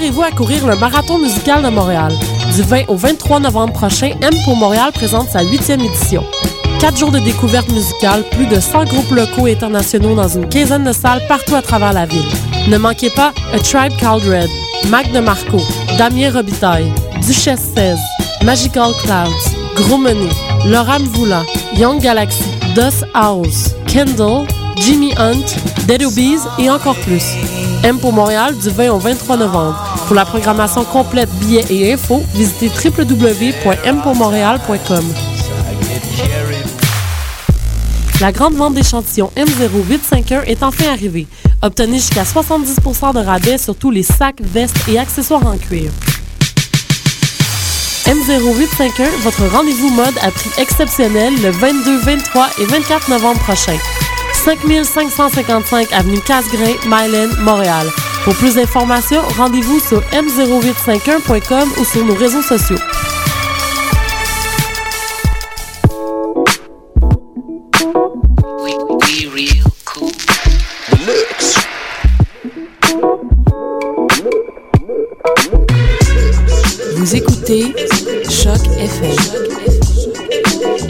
Préparez-vous à courir le marathon musical de Montréal. Du 20 au 23 novembre prochain, M pour Montréal présente sa huitième édition. Quatre jours de découverte musicale, plus de 100 groupes locaux et internationaux dans une quinzaine de salles partout à travers la ville. Ne manquez pas A Tribe Called Red, Mac de Marco, Damien Robitaille, Duchesse 16, Magical Clouds, Gros Menet, Laura Mvoula, Young Galaxy, Dust House, Kendall, Jimmy Hunt, Dead Obies et encore plus. M pour Montréal du 20 au 23 novembre. Pour la programmation complète, billets et infos, visitez www.mpourmontréal.com. La grande vente d'échantillons M0851 est enfin arrivée. Obtenez jusqu'à 70% de rabais sur tous les sacs, vestes et accessoires en cuir. M0851, votre rendez-vous mode à prix exceptionnel le 22, 23 et 24 novembre prochain. 5555 avenue Casgrain, Myland, Montréal. Pour plus d'informations, rendez-vous sur m0851.com ou sur nos réseaux sociaux. Vous écoutez Choc FM,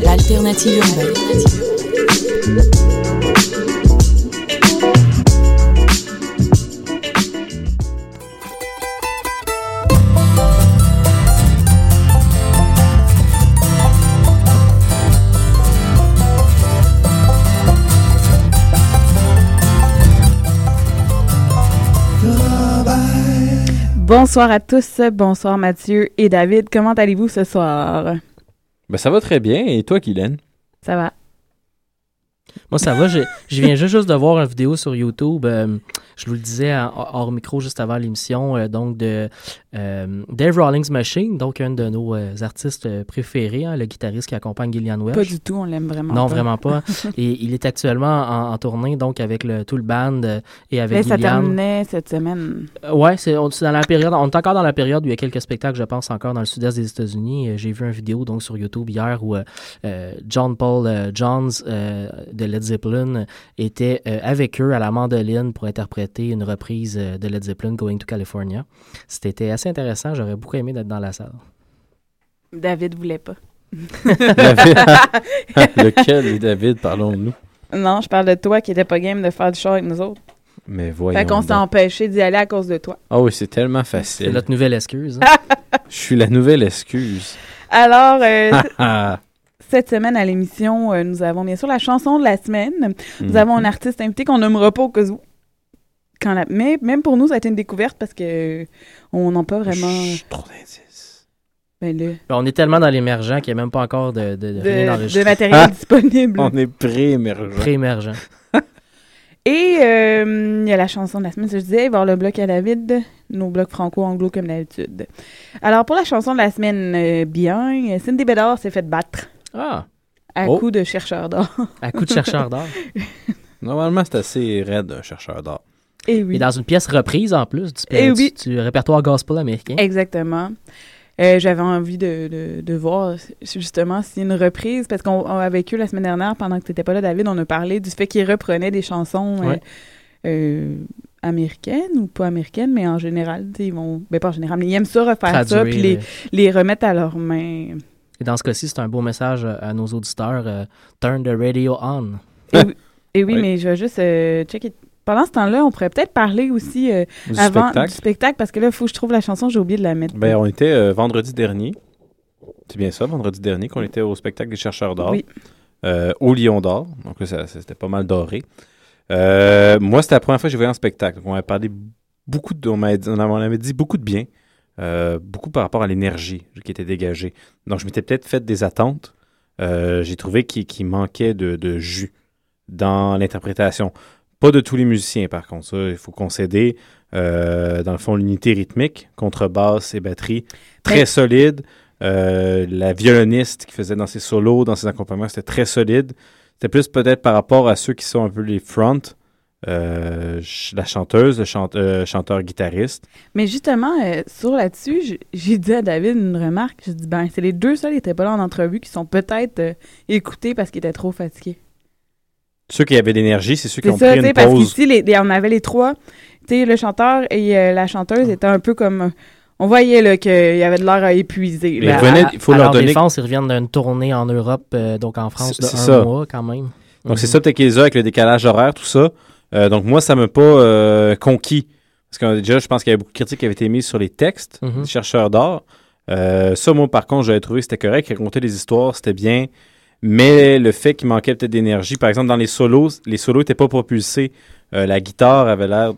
l'alternative urbaine. Bonsoir à tous, bonsoir Mathieu et David. Comment allez-vous ce soir? Ben, ça va très bien. Et toi, Kylian? Ça va. Moi, ça va. Je, je viens juste, juste de voir une vidéo sur YouTube. euh, je vous le disais en- hors micro juste avant l'émission, euh, donc de euh, Dave Rawlings Machine, donc un de nos artistes préférés, hein, le guitariste qui accompagne Gillian Welch. Pas du tout, on l'aime vraiment Non, pas. vraiment pas. Et il est actuellement en, en tournée, donc avec le, tout le band et avec Mais ça Gillian. terminait cette semaine. Ouais, c'est dans la période. On est encore dans la période où il y a quelques spectacles, je pense, encore dans le sud-est des États-Unis. J'ai vu une vidéo donc sur YouTube hier où John Paul euh, de Led Zeppelin était euh, avec eux à la mandoline pour interpréter une reprise euh, de Led Zeppelin Going to California. C'était assez intéressant. J'aurais beaucoup aimé d'être dans la salle. David voulait pas. David. Lequel, David, parlons-nous? Non, je parle de toi qui était pas game de faire du show avec nous autres. Mais voyons. fait qu'on s'est empêché d'y aller à cause de toi. Ah oui, c'est tellement C'est facile. notre nouvelle excuse. hein. Je suis la nouvelle excuse. Alors, euh, cette semaine à l'émission, euh, nous avons bien sûr la chanson de la semaine. Nous Mhm. avons un artiste invité qu'on nommera pas au cas où. Quand la... Mais même pour nous, ça a été une découverte parce que on n'a pas vraiment. Chut, trop d'indices. Ben, là, On est tellement dans l'émergent qu'il n'y a même pas encore de, de, de rien de, enregistré. de matériel disponible. On est pré-émergent. Pré-émergent. Et euh, il y a la chanson de la semaine, je disais, avoir le bloc à David, nos blocs franco-anglo comme d'habitude. Alors pour la chanson de la semaine, euh, bien, Cindy Bédard s'est fait battre Ah, à Oh. coup de chercheur d'or. à coup de chercheur d'or. Normalement, c'est assez raide, un chercheur d'or. Et oui, Et dans une pièce reprise en plus du, Eh oui. du- du répertoire gospel américain. exactement. Euh, J'avais envie de, de, de voir justement si une reprise, parce qu'on on- avec eux la semaine dernière, pendant que tu n'étais pas là, David, on a parlé du fait qu'ils reprenaient des chansons euh, Ouais. euh, américaines ou pas américaines, mais en général, ils vont. Ben, pas en général, mais ils aiment ça refaire ça, puis les, les remettre à leurs mains. Et dans ce cas-ci, c'est un beau message euh, à nos auditeurs. euh, Turn the radio on. Et oui, et oui, Oui. mais je vais juste euh, checker. Pendant ce temps-là, on pourrait peut-être parler aussi euh, Du avant spectacle. du spectacle, parce que là, il faut que je trouve la chanson, j'ai oublié de la mettre. Ben, on était euh, vendredi dernier. C'est bien ça, vendredi dernier, qu'on était au spectacle des chercheurs d'or. Oui. euh, au Lion d'or. Donc là, ça- c'était pas mal doré. Euh, moi, c'était la première fois que j'ai vu un spectacle. Donc, on avait parlé beaucoup de, on m'avait dit, on avait dit beaucoup de bien. Euh, beaucoup par rapport à l'énergie qui était dégagée. Donc, je m'étais peut-être fait des attentes. Euh, j'ai trouvé qu'il manquait de, de jus dans l'interprétation. Pas de tous les musiciens, par contre. Ça, il faut concéder. Euh, dans le fond, l'unité rythmique, contrebasse et batterie, très Mais- solide. La violoniste qui faisait dans ses solos, dans ses accompagnements, c'était très solide. C'était plus peut-être par rapport à ceux qui sont un peu les fronts. Euh, la chanteuse, le chante- euh, chanteur-guitariste. Mais justement, euh, sur là-dessus, j'ai dit à David une remarque. J'ai dit, ben, c'est les deux seuls qui n'étaient pas là en entrevue qui sont peut-être euh, écoutés parce qu'ils étaient trop fatigués. Ceux qui avaient de l'énergie, c'est ceux qui ont ça, pris une parce pause. qu'ici, les- les- on avait les trois. Tu sais, le chanteur et euh, la chanteuse étaient un peu comme. On voyait là qu'il y avait de l'air à épuiser. Mais là. à- il faut à leur leur donner- défense, ils reviennent d'une tournée en Europe, euh, donc en France, de C'est- un c'est ça. mois quand même. Donc, c'est Mhm. ça, peut-être qu'ils ont avec le décalage horaire, tout ça. Euh, donc, moi, ça m'a pas euh, conquis. Parce que déjà, je pense qu'il y avait beaucoup de critiques qui avaient été mises sur les textes Mhm. des chercheurs d'art. Euh, ça, moi, par contre, j'avais trouvé que c'était correct. Raconter des histoires, c'était bien. Mais le fait qu'il manquait peut-être d'énergie, par exemple, dans les solos, les solos n'étaient pas propulsés. Euh, la guitare avait l'air.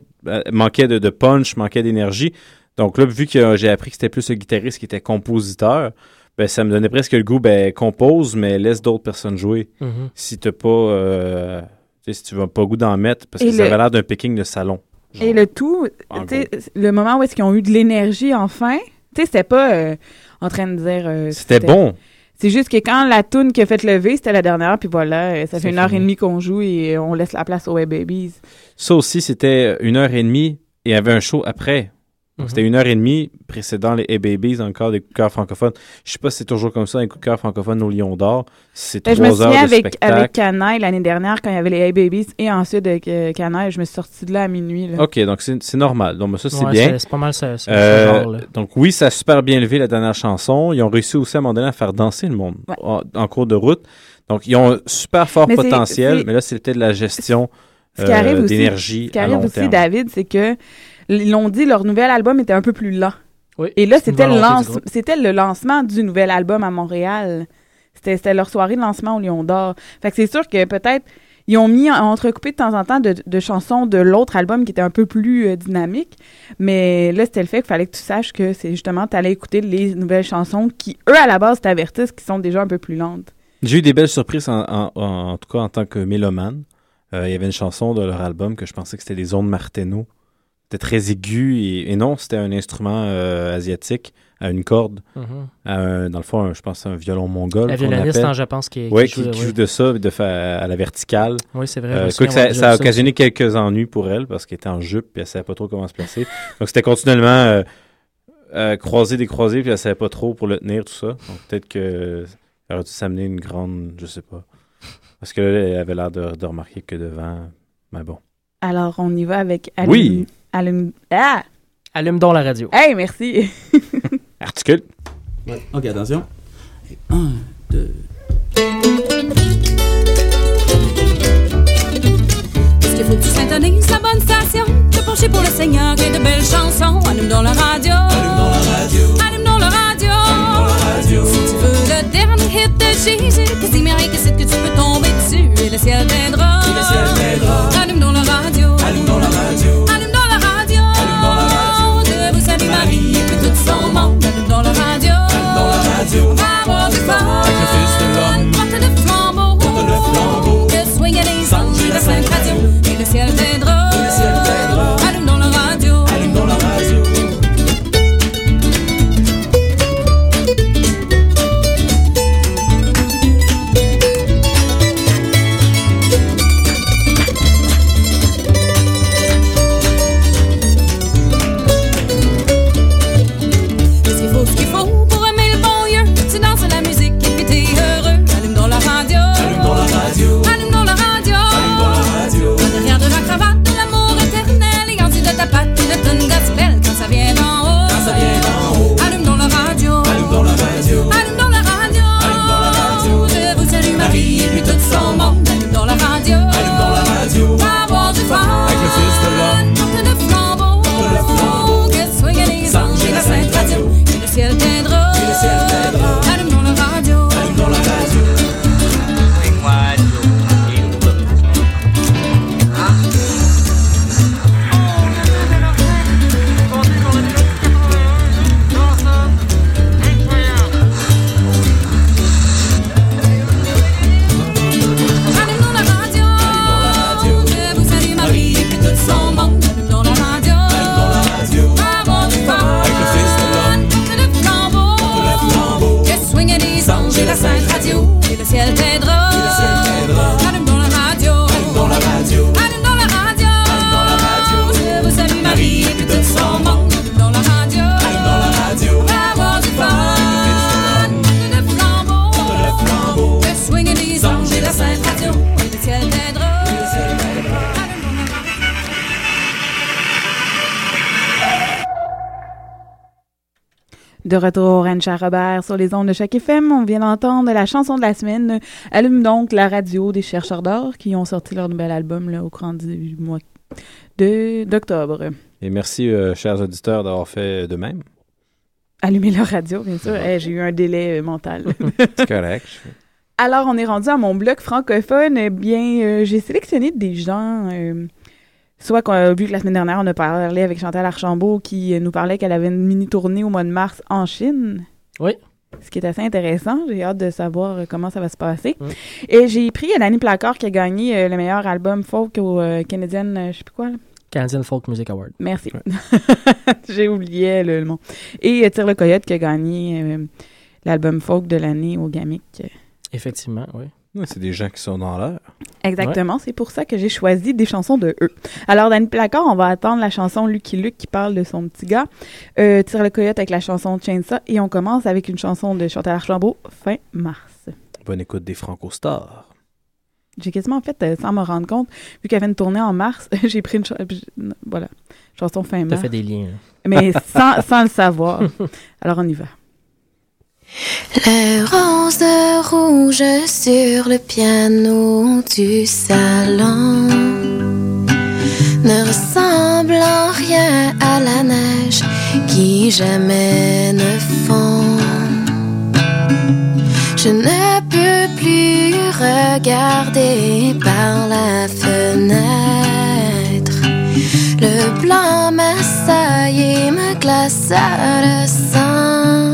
manquait de, de punch, manquait d'énergie. Donc là, vu que j'ai appris que c'était plus le guitariste qui était compositeur, ben, ça me donnait presque le goût, ben, compose, mais laisse d'autres personnes jouer Mhm. si t'as pas euh, sais, si tu vas pas goût d'en mettre parce Et que ça avait l'air d'un picking de salon. genre. Et le tout, le moment où est-ce qu'ils ont eu de l'énergie enfin, tu sais, c'était pas euh, en train de dire. euh, C'était bon. C'est juste que quand la toune qui a fait lever, c'était la dernière, puis voilà, euh, ça fait une heure et demie qu'on joue et on laisse la place aux Web Babies. Ça aussi, c'était une heure et demie et il y avait un show après. Donc, Mhm. c'était une heure et demie précédant les A-Babies, encore des coups de cœur francophones. Je sais pas si c'est toujours comme ça, les coups de cœur francophones au Lion d'Or. C'est Ben, trois je me heures souviens de avec, spectacle. avec Canaille l'année dernière, quand il y avait les Hey Babies, et ensuite avec euh, Canaille, je me suis sortie de là à minuit. Là. OK, donc c'est normal. Donc, ça, c'est Ouais, bien. C'est pas mal ce, ce- Euh, genre-là. donc oui, ça a super bien levé la dernière chanson. Ils ont réussi aussi à un moment donné à faire danser le monde Ouais. en, en cours de route. Donc ils ont un super fort Mais potentiel, mais là c'est peut-être la gestion Ce qui arrive euh, aussi- d'énergie Ce qui à arrive long aussi, terme. David, c'est que ils l'ont dit, leur nouvel album était un peu plus lent. Oui, Et là, c'était le, lance- c'était le lancement du nouvel album à Montréal. C'était c'était leur soirée de lancement au Lion d'Or. Fait que c'est sûr que peut-être ils ont mis en- entrecoupé de temps en temps de, de chansons de l'autre album qui était un peu plus euh, dynamique. Mais là, c'était le fait qu'il fallait que tu saches que c'est justement, tu allais écouter les nouvelles chansons qui, eux, à la base, t'avertissent qui sont déjà un peu plus lentes. J'ai eu des belles surprises, en, en- en tout cas en tant que mélomane. Euh, il y avait une chanson de leur album que je pensais que c'était des ondes Marteno. C'était très aigu et, et non, c'était un instrument euh, asiatique à une corde. Mhm. à un- dans le fond, un- je pense un violon mongol. La qu'on violoniste, appelle. hein, je pense, qui, Ouais, qui qui, joue, qui ouais. joue de ça, de fa- à la verticale. Oui, c'est vrai. Euh, quoi que ça, a occasionné quelques ennuis pour elle parce qu'elle était en jupe et elle savait pas trop comment se placer. Donc c'était continuellement euh, euh, croiser, décroiser puis elle savait pas trop pour le tenir, tout ça. Donc peut-être que elle aurait dû s'amener une grande, je sais pas. Parce que là, elle avait l'air de, de remarquer que devant, mais bon. Alors, on y va avec Allume- Oui. Allume- Ah! Allume donc la radio. Hey, merci! Articule. Ok, attention. Et un, deux. Parce qu'il faut que tu syntonises la bonne station? Te pencher pour le Seigneur et de belles chansons. Allume dans la radio. Allume dans la radio. Allume dans la radio. Si tu veux le dernier hit de Jésus, que c'est que tu peux tomber dessus. Et le ciel t'aidera. le ciel t'aidera. Anne Robert sur les ondes de chaque FM. On vient d'entendre la chanson de la semaine. Allume donc la radio des chercheurs d'or qui ont sorti leur nouvel album là, au courant du mois d'octobre. Et merci, euh, chers auditeurs, d'avoir fait de même. Allumer leur radio, bien sûr. Eh, J'ai eu un délai euh, mental. C'est correct. Alors, on est rendu à mon bloc francophone. Eh bien, euh, j'ai sélectionné des gens, euh, soit qu'on a vu que la semaine dernière, on a parlé avec Chantal Archambault qui nous parlait qu'elle avait une mini-tournée au mois de mars en Chine. Oui. Ce qui est assez intéressant. J'ai hâte de savoir euh, comment ça va se passer. Et j'ai pris Annie Placard qui a gagné euh, le meilleur album folk au euh, Canadian, je sais plus quoi, là. Canadian Folk Music Award. Merci. j'ai oublié le, le nom. Et Tire le Coyote qui a gagné euh, l'album folk de l'année au Gamic. Effectivement, oui. Ouais, C'est des gens qui sont dans l'heure. Exactement, c'est pour ça que j'ai choisi des chansons de eux. Alors, Danny Placard, on va attendre la chanson Lucky Luke qui parle de son petit gars. Euh, Tire le coyote avec la chanson Chainsaw. Et on commence avec une chanson de Chantal Archambault, fin mars. Bonne écoute des Franco Stars. J'ai quasiment fait, euh, sans me rendre compte, vu qu'elle avait une tournée en mars, j'ai pris une chanson, voilà, chanson fin mars, fait des liens. mais sans, sans le savoir. Alors, on y va. Les roses de rouge sur le piano du salon ne ressemblent en rien à la neige qui jamais ne fond. Je ne peux plus regarder par la fenêtre. Le blanc m'assaille et me glace le sang.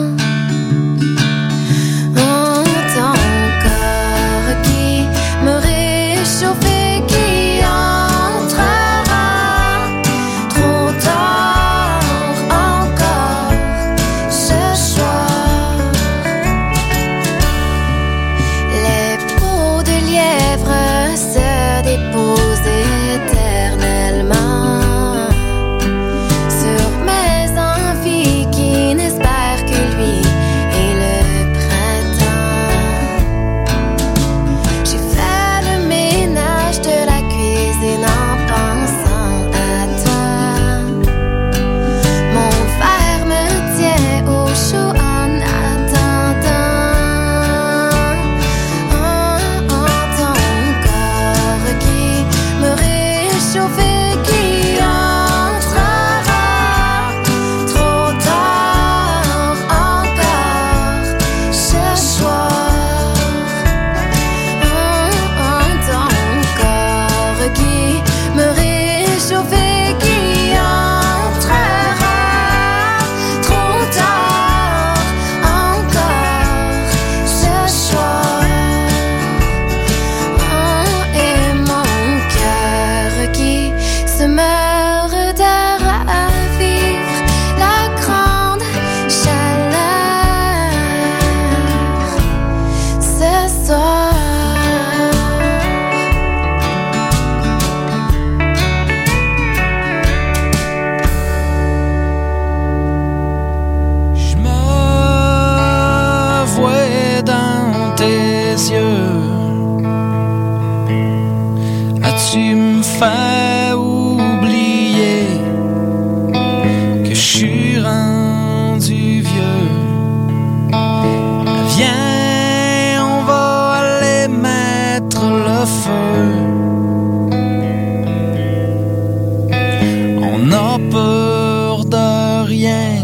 On a peur de rien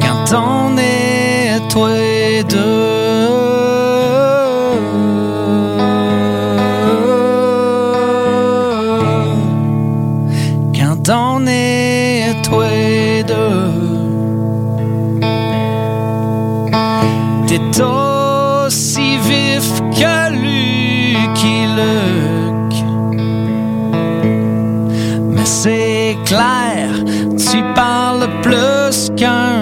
quand on est toi et deux. Plus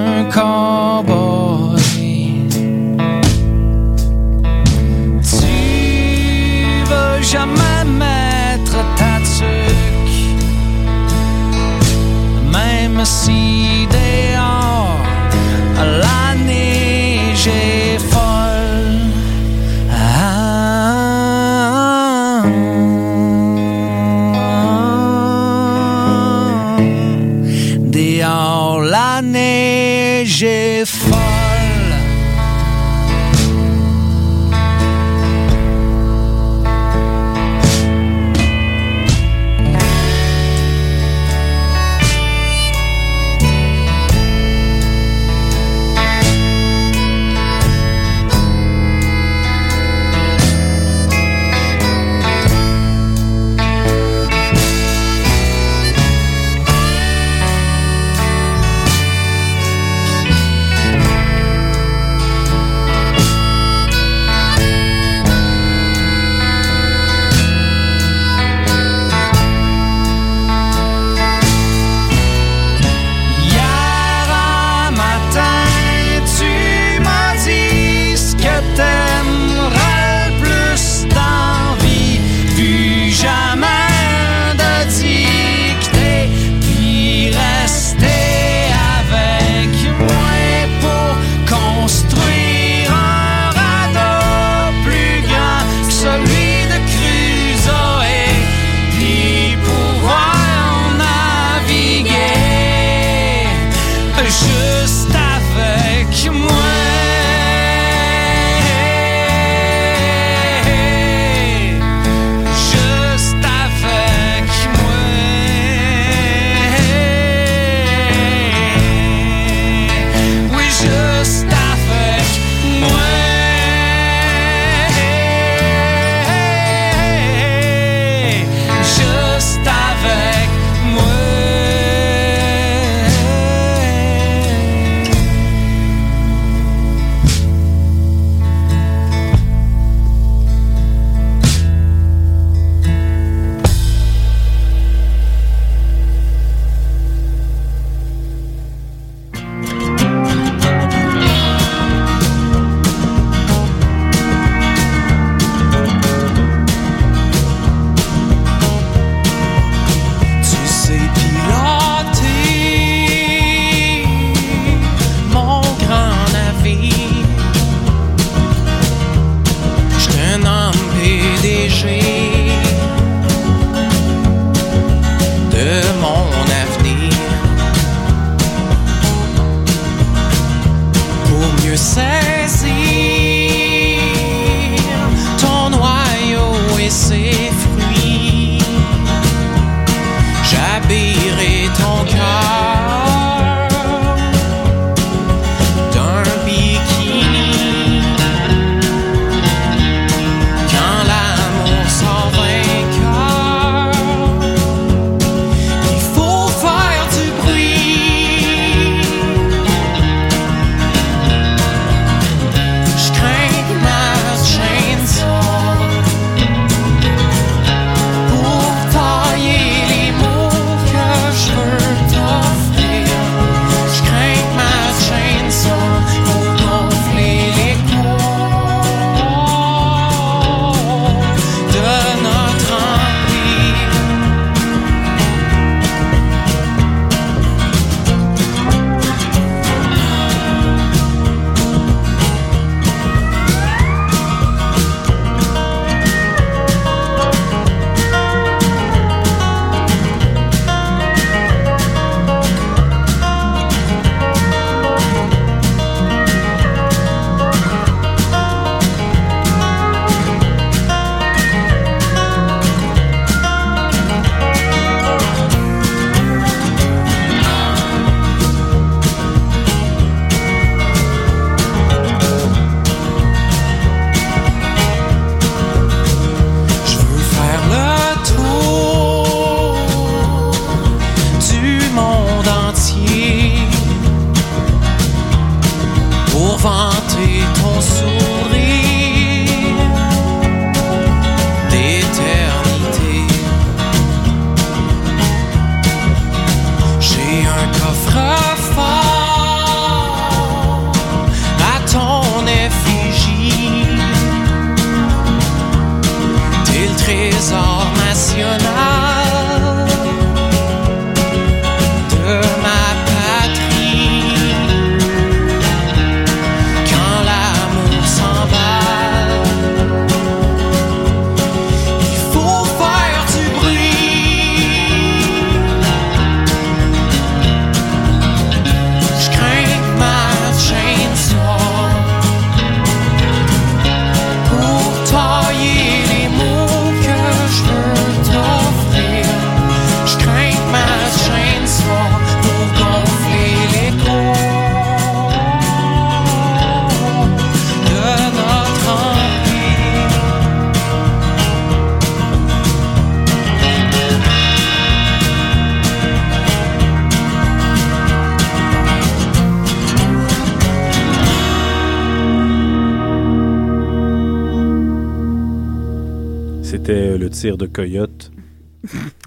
tir de coyote.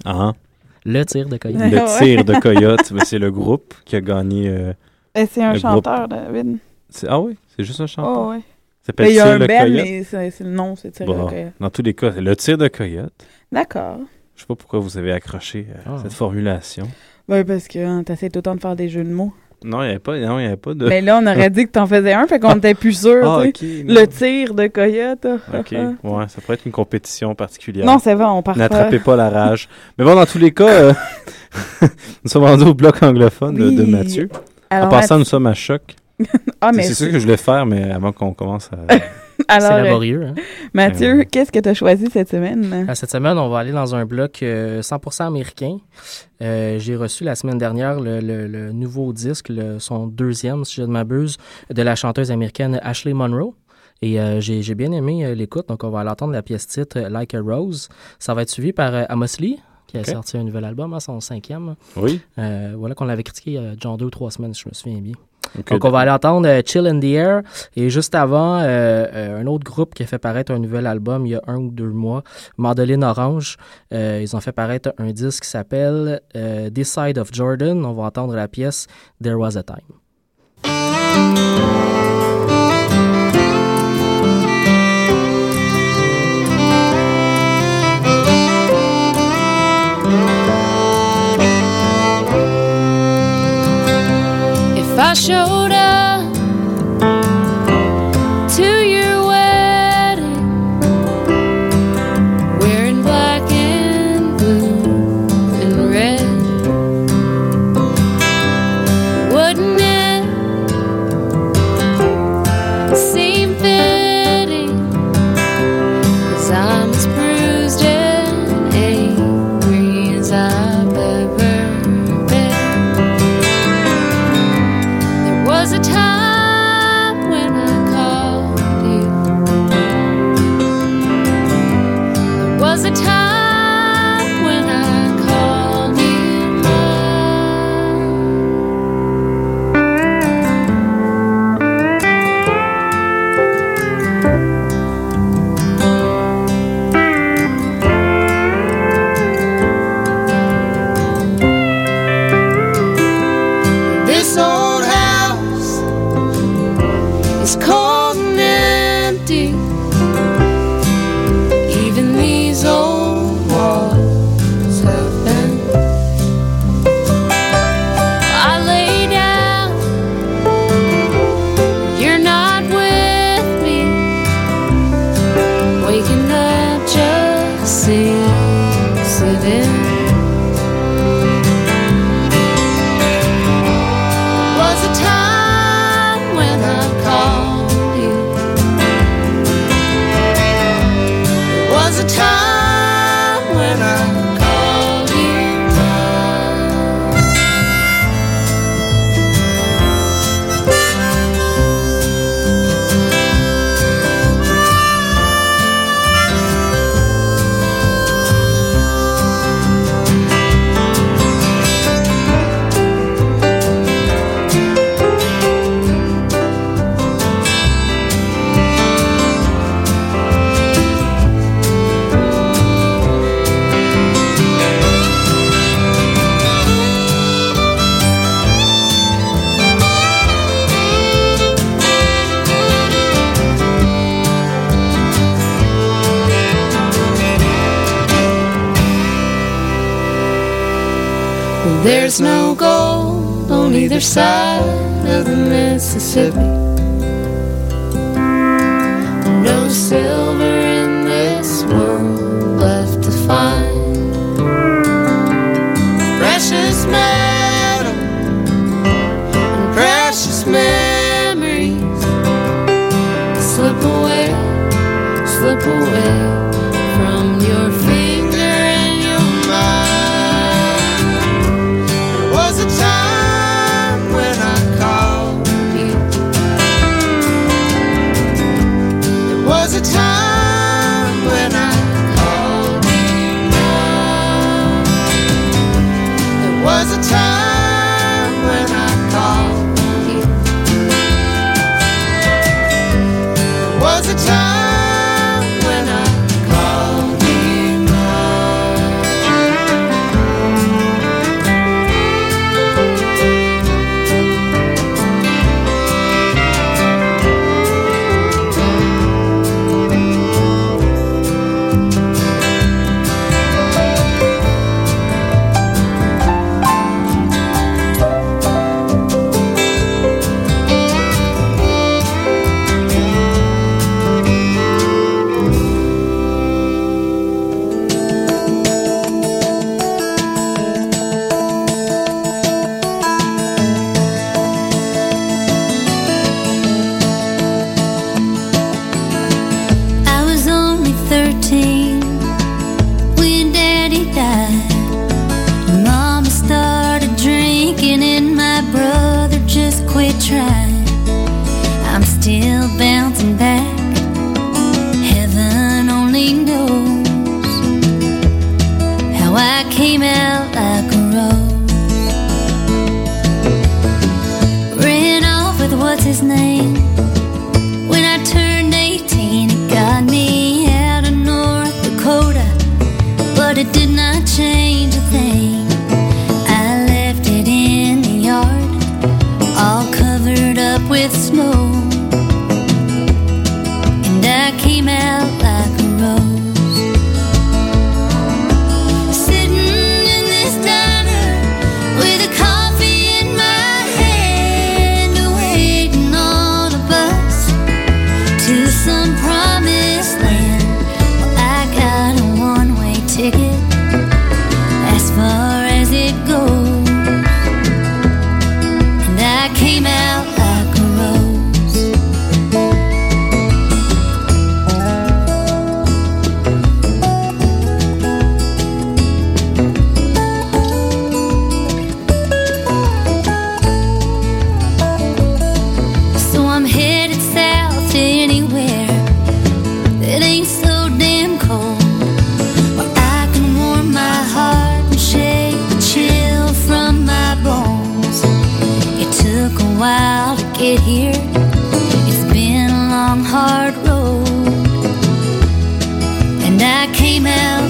Hein? Le tir de coyote. Le tir de coyote, ben, c'est le groupe qui a gagné. euh, c'est un chanteur, David. c'est- ah oui, c'est juste un chanteur. Oh, ouais. Ben, il y a un coyote. mais c'est c'est le nom, c'est Tir Bon, le Coyote. dans tous les cas, c'est le tir de coyote. D'accord. Je sais pas pourquoi vous avez accroché Ah. cette formulation. Ben, parce que hein, t'essaies tout le temps de faire des jeux de mots. Non, il n'y avait pas, non, il y avait pas de. Mais là, on aurait dit que t'en faisais un, fait qu'on était plus sûr, ah. Le tir de coyote. Ok, ouais, ça pourrait être une compétition particulière. Non, c'est vrai, on part N'attrapez pas. la rage. Mais bon, dans tous les cas, euh, nous sommes rendus au bloc anglophone de, de. Mathieu. Alors, en passant, nous sommes à choc. ah, mais c'est sûr que je voulais faire, mais avant qu'on commence à. alors, C'est euh, laborieux. hein? Mathieu, Ouais. qu'est-ce que t'as choisi cette semaine? Ah, Cette semaine, on va aller dans un bloc euh, 100% américain. Euh, J'ai reçu la semaine dernière le, le- le nouveau disque, le- son deuxième, si je ne m'abuse, de la chanteuse américaine Ashley Monroe. Et euh, j'ai j'ai bien aimé euh, l'écoute, donc on va aller entendre la pièce titre euh, Like a Rose. Ça va être suivi par euh, Amos Lee, qui a sorti un nouvel album, hein, son cinquième. Oui. Euh, voilà qu'on l'avait critiqué il y a genre deux ou trois semaines, si je me souviens bien. Donc, on va aller entendre euh, Chill in the Air. Et juste avant, euh, euh, un autre groupe qui a fait paraître un nouvel album il y a un ou deux mois, Mandoline Orange. Ils ont fait paraître un disque qui s'appelle This Side of Jordan. On va entendre la pièce There Was a Time. show a time smell.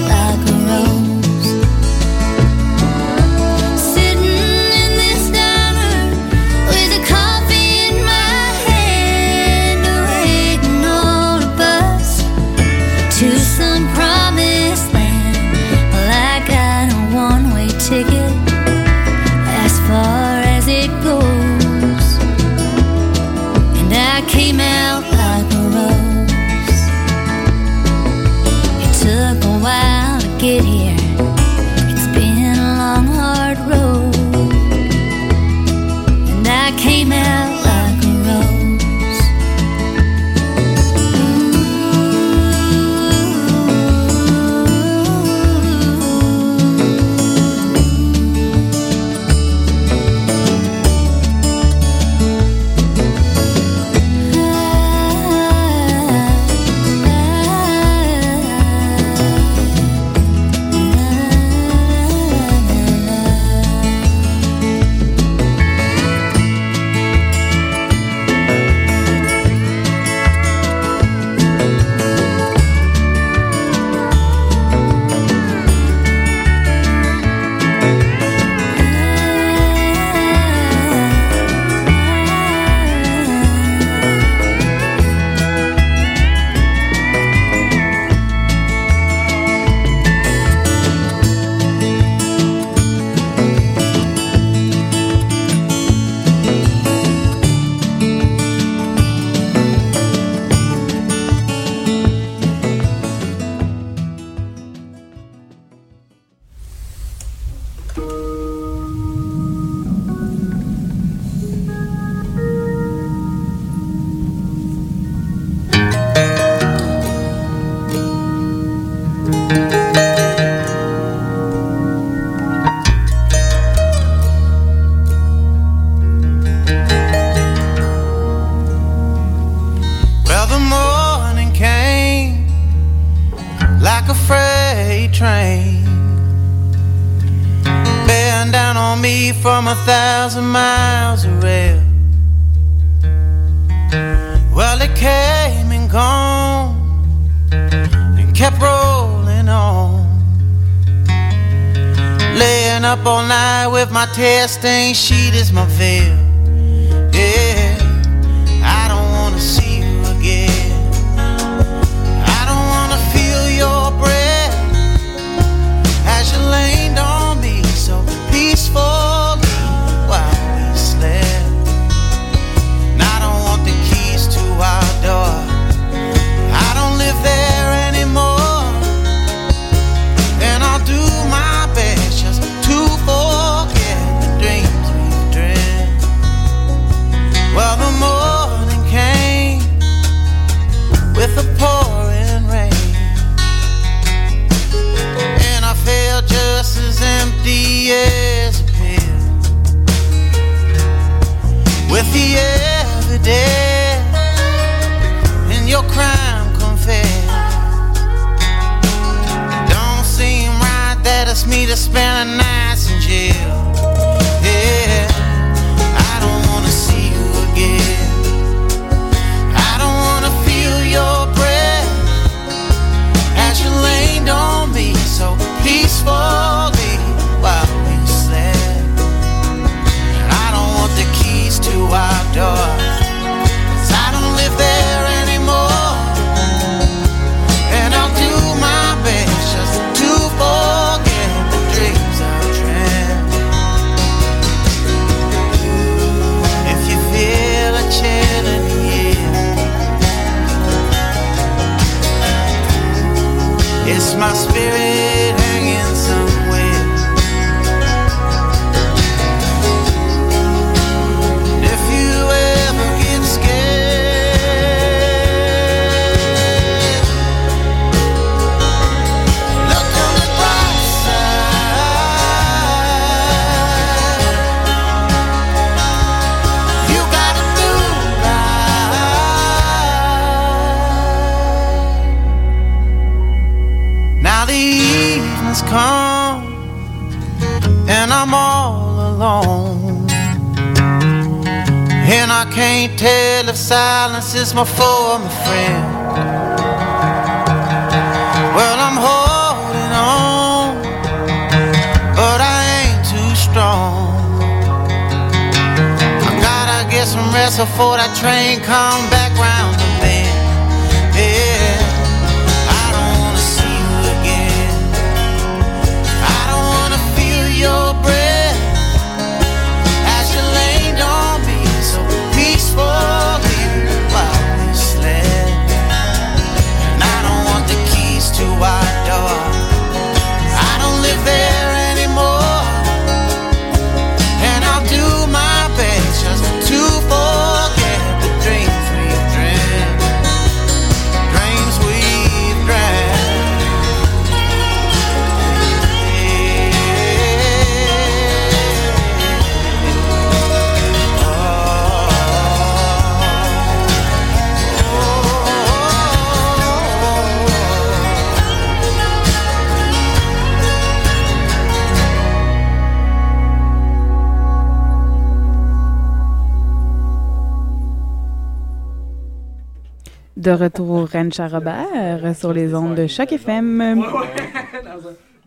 De retour au Ranch à Robert euh, sur les ondes de Choc FM.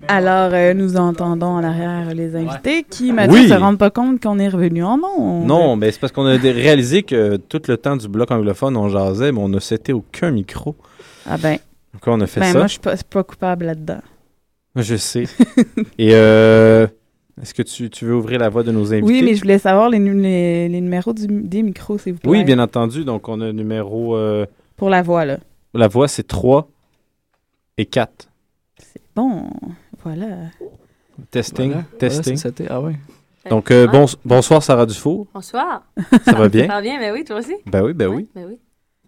Alors, euh, nous entendons en arrière les invités qui, maintenant, Oui. se rendent pas compte qu'on est revenu en ondes. Non, mais c'est parce qu'on a réalisé que tout le temps du bloc anglophone, on jasait, mais on n'a seté aucun micro. Ah ben, Donc on a fait ben ça. moi, je suis pas, pas coupable là-dedans. Je sais. Et euh, est-ce que tu, tu veux ouvrir la voix de nos invités? Oui, mais je voulais savoir les, nu- les, les numéros du- des micros, s'il vous plaît. Oui, bien entendu. Donc, on a un numéro. euh, Pour la voix, là. la voix, c'est 3 et 4. Bon, voilà. Testing, Voilà. testing. Voilà, c'est. Ah ouais. Donc, euh, bon, bonsoir, Sarah Dufour. Bonsoir. Ça va bien? Ça va bien, ben oui, toi aussi? Ben oui, ben oui. Ben oui.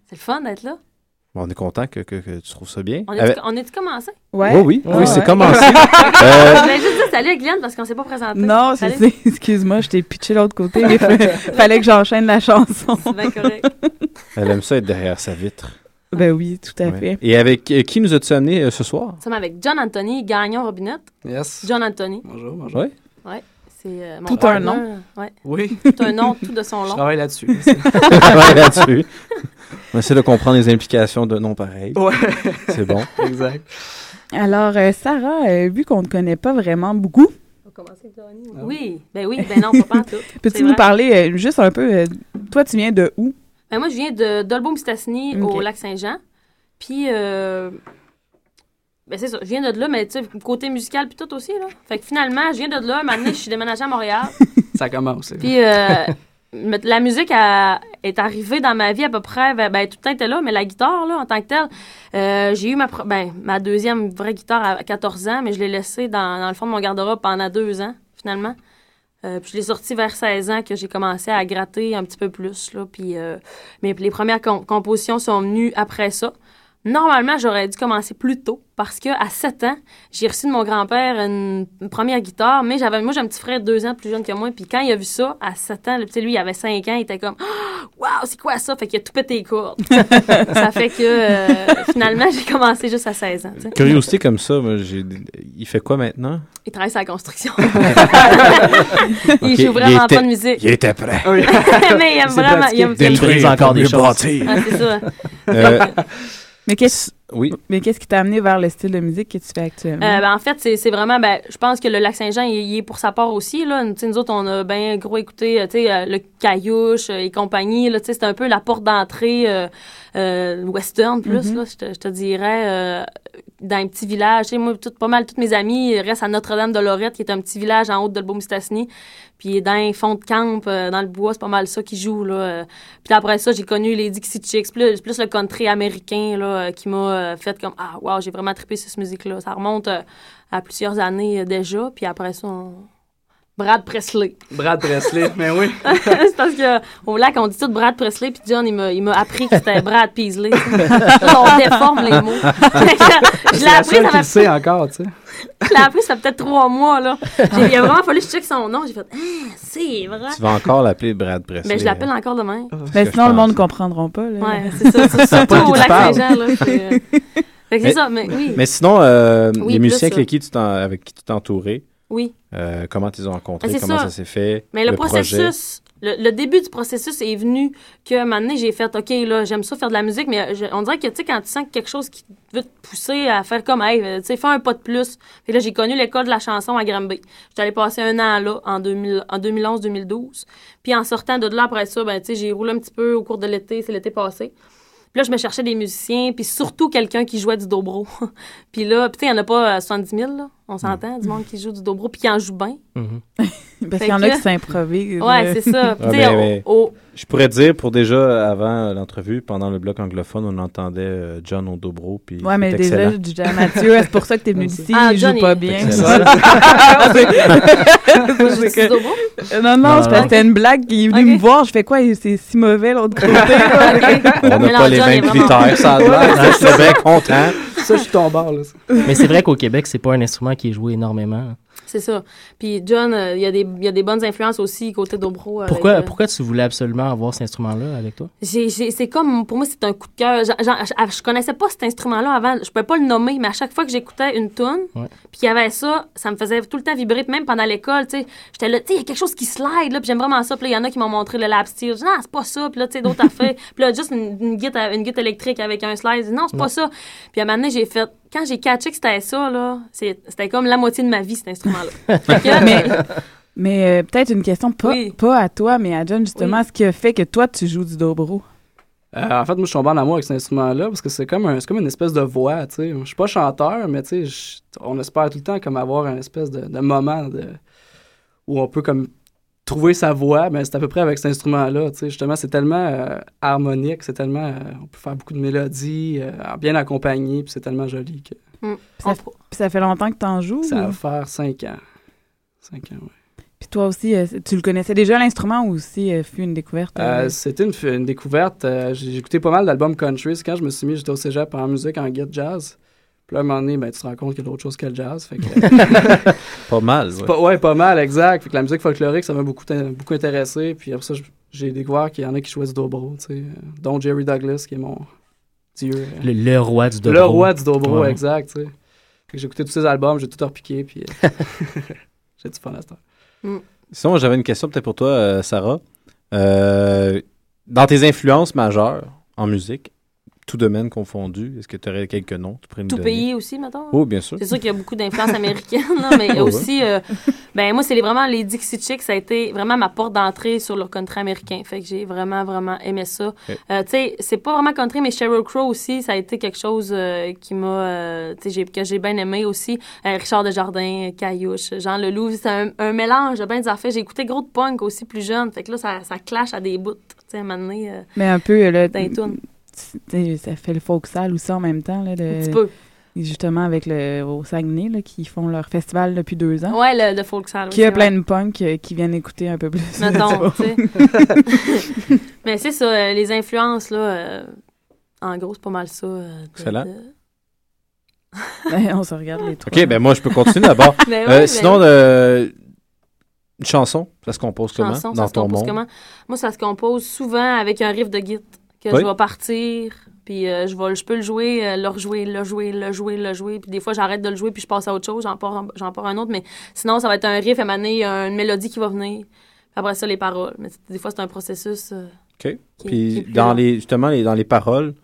C'est le fun d'être là. Bon, on est content que, que- que tu trouves ça bien. On Avec- est, on est commencé? Ouais. Oui, oui, Ouais, oui, c'est ouais. commencé. Je Euh, voulais juste dire salut à Glenn parce qu'on s'est pas présenté. Non, c'est Excuse-moi, je t'ai pitché l'autre côté. mais fa- fallait que j'enchaîne la chanson. C'est bien correct. elle aime ça être derrière sa vitre. Ben oui, tout à Ouais. fait. Et avec euh, qui nous as-tu amené euh, ce soir? Nous sommes avec John Anthony Gagnon Robinette. Yes. John Anthony. Bonjour, bonjour. Oui. C'est euh, mon Tout un nom. Ouais. Oui, Tout un nom, tout de son je long. travaille là-dessus. Ouais, là-dessus. On essaie de comprendre les implications de noms pareils. ouais, C'est bon. exact. Alors, euh, Sarah, euh, vu qu'on ne te connaît pas vraiment beaucoup, On va commencer avec Johnny. Oui, ben oui, ben non, pas en tout. peux-tu nous parler euh, juste un peu, euh, toi, tu viens de où? Ben moi, je viens de Dolbeau-Mistassini au lac Saint-Jean. Puis, euh, ben c'est ça, je viens de là, mais tu sais, côté musical puis tout aussi, là. Fait que finalement, je viens de là, maintenant, je suis déménagée à Montréal. Ça commence. c'est Puis, euh, la musique a- est arrivée dans ma vie à peu près, ben, ben, tout le temps était là, mais la guitare, là, en tant que telle, euh, j'ai eu ma, ben, ma deuxième vraie guitare à 14 ans, mais je l'ai laissée dans, dans le fond de mon garde-robe pendant deux ans, finalement. Euh, puis je l'ai sortie vers 16 ans que j'ai commencé à gratter un petit peu plus. Là, puis, euh, mais les premières com- compositions sont venues après ça. Normalement, j'aurais dû commencer plus tôt parce que à 7 ans, j'ai reçu de mon grand-père une, une première guitare, mais j'avais moi j'ai un petit frère deux ans plus jeune que moi, puis quand il a vu ça à 7 ans, le petit lui il avait 5 ans, il était comme Ah, Waouh, c'est quoi ça? Fait qu'il a tout pété les cordes. ça fait que euh, finalement, j'ai commencé juste à 16 ans. tu sais. Curiosité comme ça, moi, j'ai- il fait quoi maintenant? Il travaille sur la construction. Il joue il vraiment était- pas de musique. Il était prêt. mais il aime C'est vraiment, il aime brise encore des choses. Ah, c'est ça. Euh, Mais qu'est-ce oui. mais qu'est-ce qui t'a amené vers le style de musique que tu fais actuellement? Euh, ben, en fait, c'est vraiment, ben, je pense que le lac Saint-Jean, il, il est pour sa part aussi. Là. Tu sais, nous autres, on a bien gros écouté euh, tu sais, euh, le Caillouche et compagnie. C'est un peu la porte d'entrée euh, euh, western plus, Mhm. là, je, te, dirais, euh, dans un petit village. Tu sais, moi, tout, pas mal tous mes amis restent à Notre-Dame-de-Lorette, qui est un petit village en haut de Beaume-Mistassini. Puis dans un fond de camp, euh, dans le bois, c'est pas mal ça qui joue. Là. Puis après ça, j'ai connu les Dixie Chicks, plus, plus le country américain là, qui m'a euh, fait comme Ah, wow, j'ai vraiment trippé cette musique-là. Ça remonte euh, à plusieurs années euh, déjà. Puis après ça, on... Brad Presley. Brad Presley, mais oui. c'est parce que au lac, on dit tout Brad Presley, puis John, il m'a, il m'a appris que c'était Brad Peasley. on déforme les mots. je l'ai la appris, ça fait, sait encore, tu sais. je l'ai appris, ça fait peut-être trois mois, là. J'ai- il a vraiment fallu que je check son nom. J'ai fait, ah, c'est vrai. Tu vas encore l'appeler Brad Presley. Mais Ben, je l'appelle encore demain. Mais sinon, le monde ne comprendra pas. Là. Ouais, c'est ça. C'est surtout au lac. Saint-Jean, là. c'est, euh, Fait que c'est Mais- ça, mais oui. Mais sinon, euh, Oui, les musiciens ça. avec qui tu t'en- avec qui tu t'es entouré, Oui. Euh, comment tu les as rencontrés, Ah, comment ça. ça, s'est fait, Mais le, processus, le, le début du processus est venu que un moment donné, j'ai fait, OK, là, j'aime ça faire de la musique, mais je- on dirait que, tu sais, quand tu sens que quelque chose qui veut te pousser à faire comme, hey, euh, tu sais, fais un pas de plus. Puis là, j'ai connu l'école de la chanson à Granby. J'étais allée passer un an là, en, 2000 en 2011-2012. Puis en sortant de là, après ça, ben, tu sais, j'ai roulé un petit peu au cours de l'été, c'est l'été passé. Puis là, je me cherchais des musiciens, puis surtout quelqu'un qui jouait du dobro. puis là, puis tu sais, il n'y en a pas euh, 70 000, là, on s'entend, du monde qui joue du dobro, puis qui en joue bien. Mhm. Parce qu'il y en a que- qui s'improvisent. Ouais, c'est ça. Ah, tu mais- au- au- Je pourrais dire, pour déjà, avant l'entrevue, pendant le bloc anglophone, on entendait euh, John Odobro, puis Ouais, mais déjà, jam Mathieu, c'est pour ça que t'es venu ici. Ah, il John, joue pas il- bien. Que- dobro? Euh, Non, non, c'était une blague qui est venue Ok. me voir. Je fais quoi? C'est si mauvais l'autre côté. On n'a pas les mêmes critères, ça a l'air. Je suis bien content. Ça, je suis ton bord, là. Mais c'est vrai qu'au Québec, c'est pas un instrument qui est joué énormément. C'est ça. Puis John, euh, il y, a des- il y a des bonnes influences aussi côté dobro. avec, Pourquoi, euh, pourquoi tu voulais absolument avoir cet instrument-là avec toi? J'ai- j'ai- c'est comme, pour moi, c'est un coup de cœur. Je, connaissais pas cet instrument-là avant. Je pouvais pas le nommer, mais à chaque fois que j'écoutais une tune, Ouais. puis qu'il y avait ça, ça me faisait tout le temps vibrer. Puis même pendant l'école, tu sais, j'étais là, tu sais, il y a quelque chose qui slide, là, puis j'aime vraiment ça. Puis il y en a qui m'ont montré le lap steel. Je dis, non, c'est pas ça. Puis là, tu sais, d'autres affaires. Puis là, juste une, une guitare, une guitare électrique avec un slide. Je dis, non, c'est pas ça. Puis à un moment donné, j'ai fait, quand j'ai catché que c'était ça, là, c'était comme la moitié de ma vie, cet instrument-là. Mais, mais euh, peut-être une question, pas, Oui. pas à toi, mais à John, justement, ce qui a fait que toi, tu joues du dobro? Euh, en fait, moi, je suis tombé en amour avec cet instrument-là parce que c'est comme, un, c'est comme une espèce de voix, tu sais. Je suis pas chanteur, mais tu sais, on espère tout le temps comme avoir un espèce de, de moment de, où on peut comme trouver sa voix, mais c'est à peu près avec cet instrument-là, tu sais. Justement, c'est tellement euh, harmonique, c'est tellement... euh, on peut faire beaucoup de mélodies, euh, bien accompagné, puis c'est tellement joli que hum, Ça, ça fait longtemps que t'en joues? ça ou- va faire cinq ans. Cinq ans, oui. Puis toi aussi, tu le connaissais déjà l'instrument ou aussi euh, fut une découverte? euh, Euh, C'était une, une découverte. euh, j'ai j'ai écouté pas mal d'albums country. C'est quand je me suis mis, j'étais au cégep en musique, en guide jazz. Puis là, à un moment donné, ben, tu te rends compte qu'il y a d'autres choses que le jazz. Fait que, Pas mal. ouais. pas, ouais, pas mal, exact. Fait que la musique folklorique, ça m'a beaucoup, beaucoup intéressé. Puis après ça, j'ai découvert qu'il y en a qui jouaient du dobro, tu sais. euh, Dont Jerry Douglas, qui est mon dieu. euh, Le, le roi du dobro. le roi du dobro, Ouais. exact, tu sais. J'ai écouté tous ses albums, j'ai tout repiqué, puis euh, j'ai du fun à heure. Sinon, j'avais une question peut-être pour toi, euh, Sarah. Euh, dans tes influences majeures en musique, tout domaine confondu, est-ce que tu aurais quelques noms? Tu tout donner? pays aussi, mettons? Oh, bien sûr. C'est sûr qu'il y a beaucoup d'influences américaines, là, mais Ouais, aussi, euh, ben moi, c'est vraiment les Dixie Chicks, ça a été vraiment ma porte d'entrée sur le country américain. Fait que j'ai vraiment, vraiment aimé ça. Euh, tu sais, c'est pas vraiment country, mais Sheryl Crow aussi, ça a été quelque chose euh, qui m'a, euh, tu sais, que j'ai bien aimé aussi. Euh, Richard Desjardins, Caillouche, Jean Leloup, c'est un, un mélange de bien des affaires. J'ai écouté gros de punk aussi plus jeune. Fait que là, ça, ça clash à des bouts, tu sais, à un moment donné, euh, Mais un peu, euh, là, ça fait le folk sale aussi en même temps. Là, Un petit peu. Justement, avec le au Saguenay, là, qui font leur festival depuis deux ans. Ouais, le, le folk sale. Qui a c'est vrai. plein de punk euh, qui viennent écouter un peu plus. Mettons, tu sais. Mais c'est ça, euh, les influences, là. euh, en gros, c'est pas mal ça. euh, de- Excellent. de- Ben, on se regarde les trois. OK, ben moi, je peux continuer d'abord. Ben Euh, ben sinon, oui. euh, une chanson, ça se compose comment Chanson, dans ça se ton compose monde? comment? Moi, ça se compose souvent avec un riff de guitare que Oui. je vais partir, puis euh, je, vais, je peux le jouer, euh, le rejouer, le jouer, le jouer, le jouer, puis des fois, j'arrête de le jouer, puis je passe à autre chose, j'en pars, j'en pars un autre, mais sinon, ça va être un riff, à donné, une mélodie qui va venir, puis après ça, les paroles. Mais des fois, c'est un processus... euh, OK. qui- Puis dans les, justement, les, dans les paroles,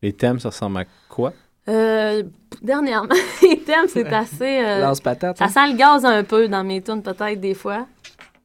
les thèmes, ça ressemble à quoi? Euh, dernièrement, les thèmes, c'est assez... euh, Lance patate. ça sent le gaz un peu dans mes tunes, peut-être, des fois.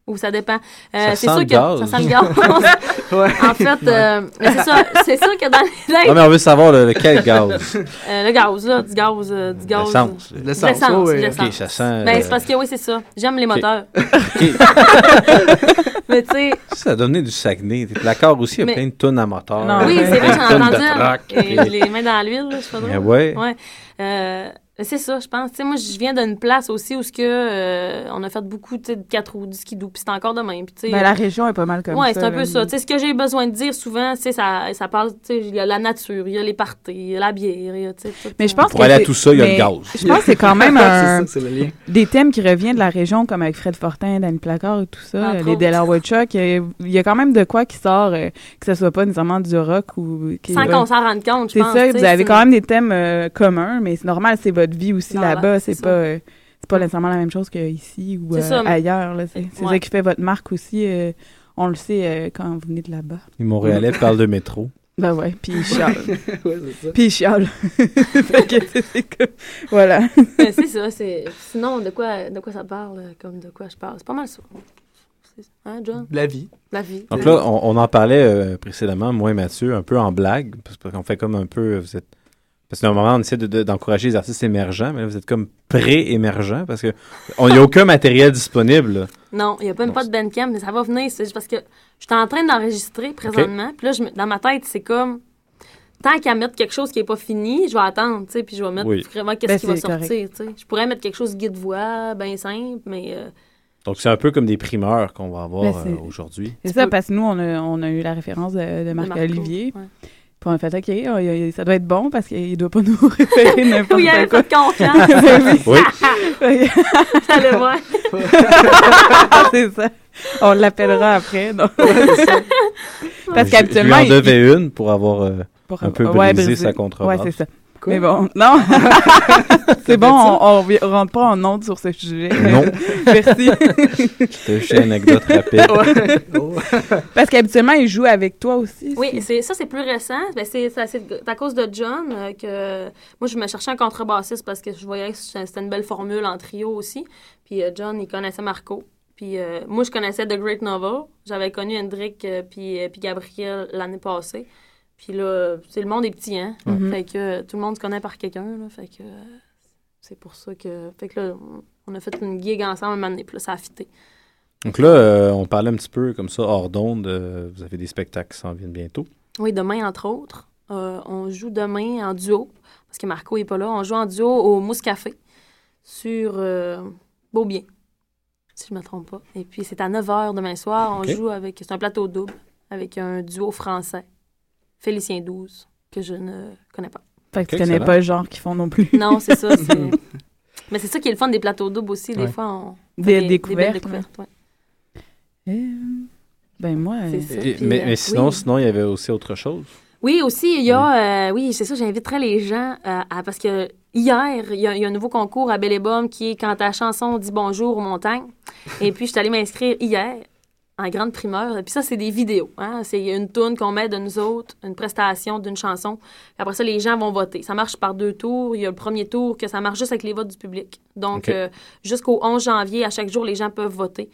Ou ça dépend. Euh, Ça c'est sent sûr le que gaz. ça sent le gaz. En fait, euh, mais c'est ça. C'est sûr que dans les Ah, mais on veut savoir le, lequel gaz. Euh, le gaz, là, du gaz, euh, du gaz. L'essence. L'essence, l'essence, oui. l'essence. OK, ça sent... Ben, euh, c'est parce que oui, c'est ça. J'aime les moteurs. OK. mais tu sais, Ça a donné du Saguenay. Tes placards aussi, il y a Mais- plein de tonnes à moteur. Non, oui, c'est vrai, j'en ai entendu. Et puis- les mains dans l'huile, là, je sais pas Mais drôle. ouais. Ouais. Euh, c'est ça, je pense. Tu sais, moi, je viens d'une place aussi où ce que, euh, on a fait beaucoup de quatre roues, du skidoo, puis c'est encore de même. Puis, tu sais, Ben, la région est pas mal comme ouais, ça. c'est un peu ça. Tu sais, ce que j'ai besoin de dire souvent, sais, ça, ça parle, tu sais, il y a la nature, il y a les parties, il y a la bière, il y a, tout, Mais je euh, pense Pour que aller à c'est- tout ça, il y a le gaz. Je pense que c'est quand même c'est un, ça, c'est le lien. des thèmes qui reviennent de la région, comme avec Fred Fortin, Danny Placard et tout ça, Entre les. Delaware Chuck. Il y a quand même de quoi qui sort, euh, que ce soit pas nécessairement du rock ou... Sans qu'on s'en rende compte, je C'est pense. ça, tu vous avez c'est- quand même des thèmes euh, communs, mais c'est normal, c'est votre vie aussi là-bas. C'est pas, euh, c'est pas nécessairement la même chose qu'ici ou euh, ça, mais- ailleurs. là. C'est Ouais. ça qui fait votre marque aussi. euh, on le sait euh, quand vous venez de là-bas. Les Montréalais parlent de métro. Ben ouais, puis ils chialent. ouais, c'est ça. puis ils chialent. Fait que c'est- comme- Voilà. Ben, c'est ça, c'est. Sinon, de quoi, de quoi ça parle, comme de quoi je parle? C'est pas mal ça. C'est- Hein, John? La vie. La vie. Donc là, on, on en parlait euh, précédemment, moi et Mathieu, un peu en blague, parce qu'on fait comme un peu... Vous êtes, parce qu'à un moment, on essaie de- de- d'encourager les artistes émergents, mais là, vous êtes comme pré-émergents, parce que on n'y a aucun matériel disponible. Non, il n'y a même pas de bandcamp, mais ça va venir. C'est juste parce que je suis en train d'enregistrer présentement. Puis là, je dans ma tête, c'est comme. Tant qu'à mettre quelque chose qui n'est pas fini, je vais attendre, tu sais, puis je vais mettre Oui. vraiment qu'est-ce Ben, qui va sortir, correct. tu sais. Je pourrais mettre quelque chose guide-voix, bien simple, mais euh, Donc, c'est un peu comme des primeurs qu'on va avoir c'est- euh, aujourd'hui. C'est ça, parce que nous, on a, on a eu la référence de, de Marco, Marc-Olivier. ouais. Puis on a fait, OK, oh, il y a- ça doit être bon parce qu'il doit pas nous référer n'importe Oui, il avait quoi. pas de confiance. Ben oui. Oui. Allez voir. c'est ça. On l'appellera après. donc. Parce qu'habituellement, Je lui en il- devais une pour avoir euh, pour- un peu ouais, brisé brisé. sa contrebasse. Ouais, c'est ça. Quoi? Mais bon, non. c'est bon, on, on rentre pas en onde sur ce sujet. Non. Merci. C'était juste une anecdote rapide. Oh. Parce qu'habituellement, il joue avec toi aussi. Oui, c'est ça, c'est plus récent. Ben, c'est ça, c'est à cause de John euh, que moi, je me cherchais un contrebassiste parce que je voyais que c'était une belle formule en trio aussi. Puis euh, John, il connaissait Marco. Puis euh, moi, je connaissais The Great Novel. J'avais connu Hendrik euh, puis, euh, puis Gabriel l'année passée. Puis là, c'est le monde est petit, hein? Fait que euh, tout le monde se connaît par quelqu'un, là. Fait que euh, c'est pour ça que... Fait que là, on a fait une gig ensemble un moment donné, puis là, ça a fité. Donc là, euh, on parlait un petit peu comme ça hors d'onde. euh, vous avez des spectacles qui s'en viennent bientôt. Oui, demain, entre autres. Euh, on joue demain en duo, parce que Marco n'est pas là. On joue en duo au Mousse Café sur Beaubien, si je ne me trompe pas. Et puis, c'est à 9 h demain soir. On joue avec. C'est un plateau double avec un duo français, Félicien 12, que je ne connais pas. Fait que tu connais pas le genre qu'ils font non plus. Non, c'est ça. Mais c'est ça qui est le fun des plateaux doubles aussi. Des Ouais. fois, on. Des découvertes, belles découvertes, ouais. Euh, Ben moi, C'est euh, ça. Et- Puis, mais, euh, mais sinon, oui. sinon, il y avait aussi autre chose? Oui, aussi, il y a, euh, oui, c'est ça, j'inviterais les gens euh, à, parce que hier, il y, a, il y a un nouveau concours à Belle et Bomme qui est Quand ta chanson dit bonjour aux montagnes. Et puis, je suis allée m'inscrire hier en grande primeur. Et puis ça, c'est des vidéos. Hein? C'est une tourne qu'on met de nous autres, une prestation d'une chanson. Puis après ça, les gens vont voter. Ça marche par deux tours. Il y a le premier tour que ça marche juste avec les votes du public. Donc, euh, jusqu'au 11 janvier, à chaque jour, les gens peuvent voter.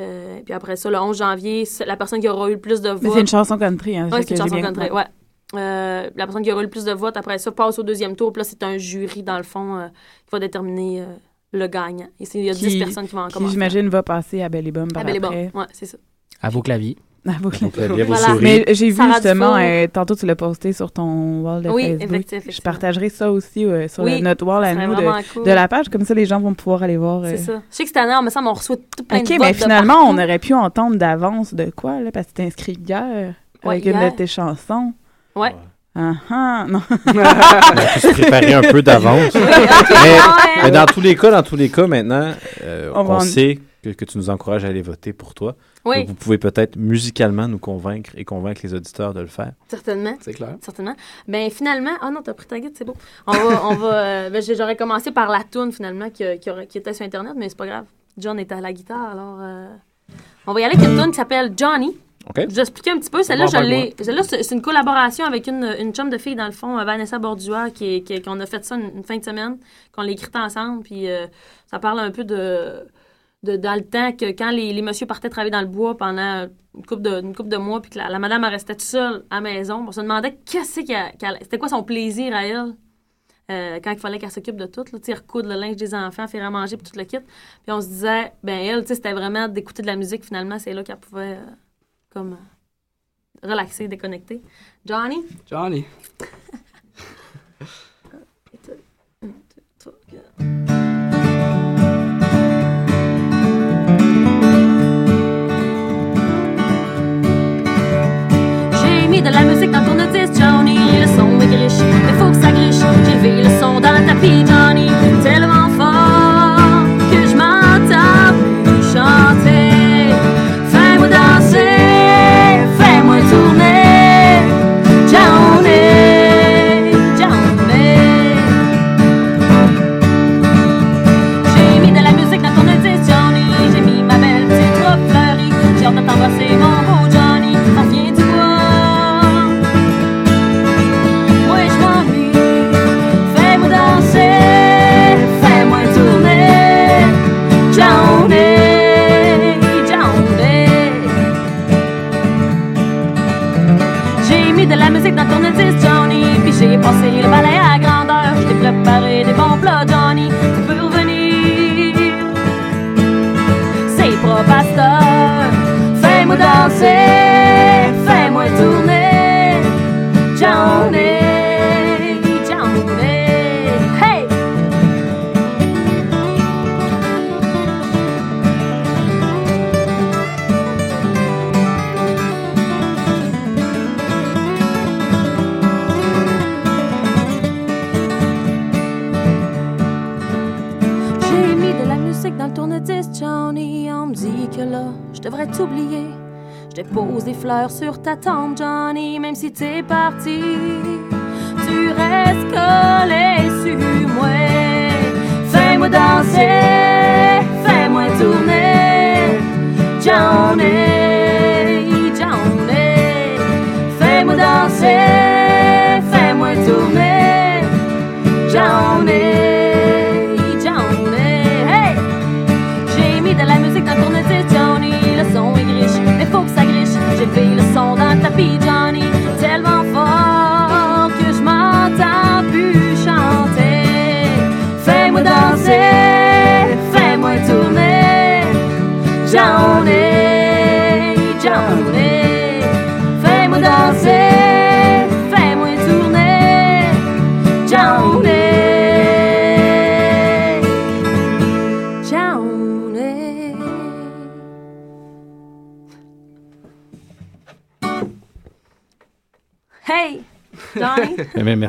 Euh, puis après ça, le 11 janvier, la personne qui aura eu le plus de votes. mais c'est une chanson country. Hein, Oui, c'est une chanson country, ouais. Euh, la personne qui aura le plus de votes, après ça, passe au deuxième tour. Puis là, c'est un jury, dans le fond, euh, qui va déterminer euh, le gagnant. Et il y a Qui- 10 personnes qui vont en Qui, commencer. j'imagine, va passer à Belle et Bomme par les bons. après. Ouais, c'est ça. À vos claviers. Vous- Donc, euh, bien vos Voilà. souris. Mais j'ai vu justement, euh, tantôt tu l'as posté sur ton wall de Oui, Facebook. effectivement, Je partagerai ça aussi euh, sur Oui, le- notre wall à nous de, vraiment cool. de la page, comme ça les gens vont pouvoir aller voir. euh. C'est ça. Je sais que cette année, on me semble, on reçoit tout plein Ok, de votes mais finalement, on aurait pu entendre d'avance de quoi, là, parce que tu t'es inscrit hier Ouais, avec une de tes chansons. Ouais. Ah ah, non. On a tous préparé un peu d'avance. mais, mais dans tous les cas, dans tous les cas, maintenant, euh, On on, va en- sait que, que tu nous encourages à aller voter pour toi. Oui, Donc, vous pouvez peut-être musicalement nous convaincre et convaincre les auditeurs de le faire. certainement. C'est clair. Certainement. Ben finalement, ah non, t'as pris ta guide, c'est beau. On va, on va, euh, ben, j'aurais commencé par la tune finalement qui, qui, aurait- qui était sur internet, mais c'est pas grave. John était à la guitare, alors euh, on va y aller avec une tune qui s'appelle Johnny. OK? Je vous expliquer un petit peu. Celle-là, Bon, je ben, c'est une collaboration avec une, une chum de fille, dans le fond, euh, Vanessa Bordua, qui, qui, qu'on a fait ça une, une fin de semaine, qu'on l'a écrite ensemble. Puis euh, ça parle un peu de, de. Dans le temps que quand les, les messieurs partaient travailler dans le bois pendant une couple de, une couple de mois, puis que la, la madame restait toute seule à la maison, on se demandait qu'est-ce qu'elle, c'était quoi son plaisir à elle. euh, quand il fallait qu'elle s'occupe de tout, là, recoudre le linge des enfants, faire à manger, puis tout le kit. Puis on se disait, ben elle, tu sais, c'était vraiment d'écouter de la musique, finalement, c'est là qu'elle pouvait, euh, comme, euh, relaxer, déconnecter. Johnny? Johnny. J'ai mis de la musique dans ton notice, Johnny. Le son est griche, mais faut que ça griche. J'ai levé le son dans le tapis, Johnny. Tellement fleurs sur ta tombe, Johnny, même si t'es parti.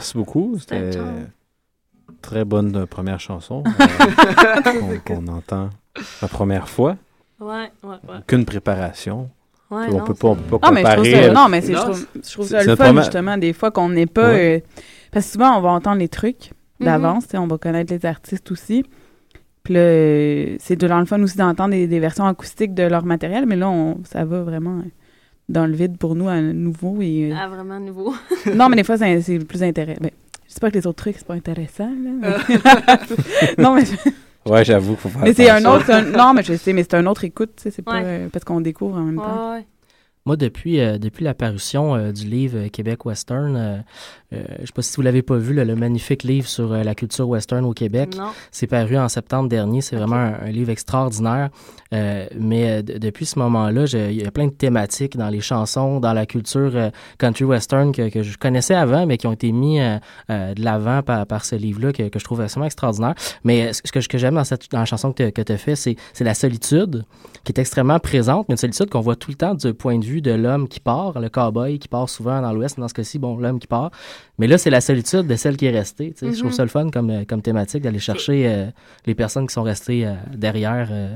Merci beaucoup. C'était très bonne euh, première chanson euh, qu'on entend la première fois. Ouais, ouais, ouais. Aucune préparation. ouais on non, peut pas, on peut pas Non, mais je trouve comparer. ça, euh, non, mais c'est, je trouve, je trouve c'est- ça le fun, première- justement, des fois qu'on n'est pas... Ouais. euh, parce que souvent, on va entendre les trucs Mhm. d'avance, sais, on va connaître les artistes aussi. Puis là, euh, c'est de le fun aussi d'entendre des, des versions acoustiques de leur matériel, mais là, on, ça va vraiment euh, dans le vide pour nous à nouveau. Et, euh, Ah, vraiment nouveau. non, mais des fois, c'est, plus intéressant. Ben, je sais pas que les autres trucs, c'est pas intéressant, là. mais- non, mais, Ouais, j'avoue qu'il faut faire mais c'est un autre... c'est un- non, mais je sais, mais c'est un autre écoute, tu sais, c'est pas... Euh, parce qu'on découvre en même temps. Ouais, ouais. Moi, depuis, euh, depuis la parution euh, du livre Québec Western, euh, je sais pas si vous l'avez pas vu, là, le magnifique livre sur euh, la culture western au Québec. C'est paru en septembre dernier. C'est vraiment un, un livre extraordinaire. Euh, mais depuis ce moment-là, il y a plein de thématiques dans les chansons, dans la culture country western que, que je connaissais avant, mais qui ont été mis de l'avant par, par ce livre-là que, que je trouve absolument extraordinaire. Mais ce que, j'aime dans, cette, dans la chanson que tu as fait, c'est la solitude qui est extrêmement présente, mais une solitude qu'on voit tout le temps du point de vue vue de l'homme qui part, le cowboy qui part souvent dans l'Ouest. Dans ce cas-ci, bon, l'homme qui part. Mais là, c'est la solitude de celle qui est restée. Je trouve Mhm. ça le fun comme, euh, comme thématique d'aller chercher euh, les personnes qui sont restées euh, derrière. euh.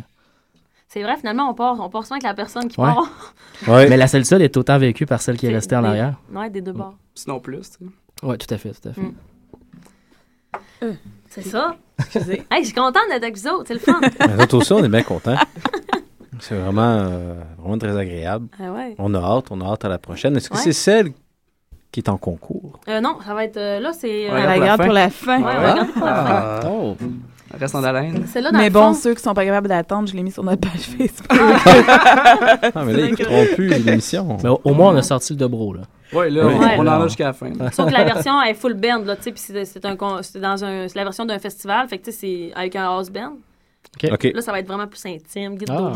C'est vrai, finalement, on part, on part souvent avec la personne qui Ouais. part. Ouais. Mais la solitude est autant vécue par celle qui est restée en arrière. Ouais, des deux bords. Sinon plus. Oui, tout à fait, tout à fait. Mm. C'est ça. Excusez. Hey, je suis contente d'être avec vous autres, c'est le fun. Nous autres aussi, on est bien contents. C'est vraiment, euh, vraiment très agréable. ah ouais. On a hâte, on a hâte à la prochaine. Est-ce que Ouais. c'est celle qui est en concours? Euh, non, ça va être. euh, là, c'est. euh, On la garde fin. pour la fin. Ouais, on va regarder pour la fin. Ah, Oh! Reste en haleine. C'est là, dans Mais bon, fond. ceux qui sont pas capables d'attendre, je l'ai mis sur notre page Facebook. Ah, mais là, ils n'écouteront plus l'émission. Mais au, au moins, on a sorti le dobro, là. Ouais, là, Ouais. on, Ouais. on en a jusqu'à la fin. Sauf que la version est full band, là, tu sais, puis c'est c'est un con- c'est dans un, c'est la version d'un festival, fait que tu sais, c'est avec un house band. Là, ça va être vraiment plus intime, guide Ah.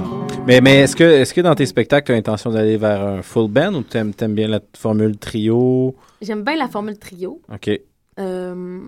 Mais, mais est-ce que, est que dans tes spectacles, tu as l'intention d'aller vers un full band ou tu aimes, bien la formule trio? J'aime bien la formule trio. OK. Euh...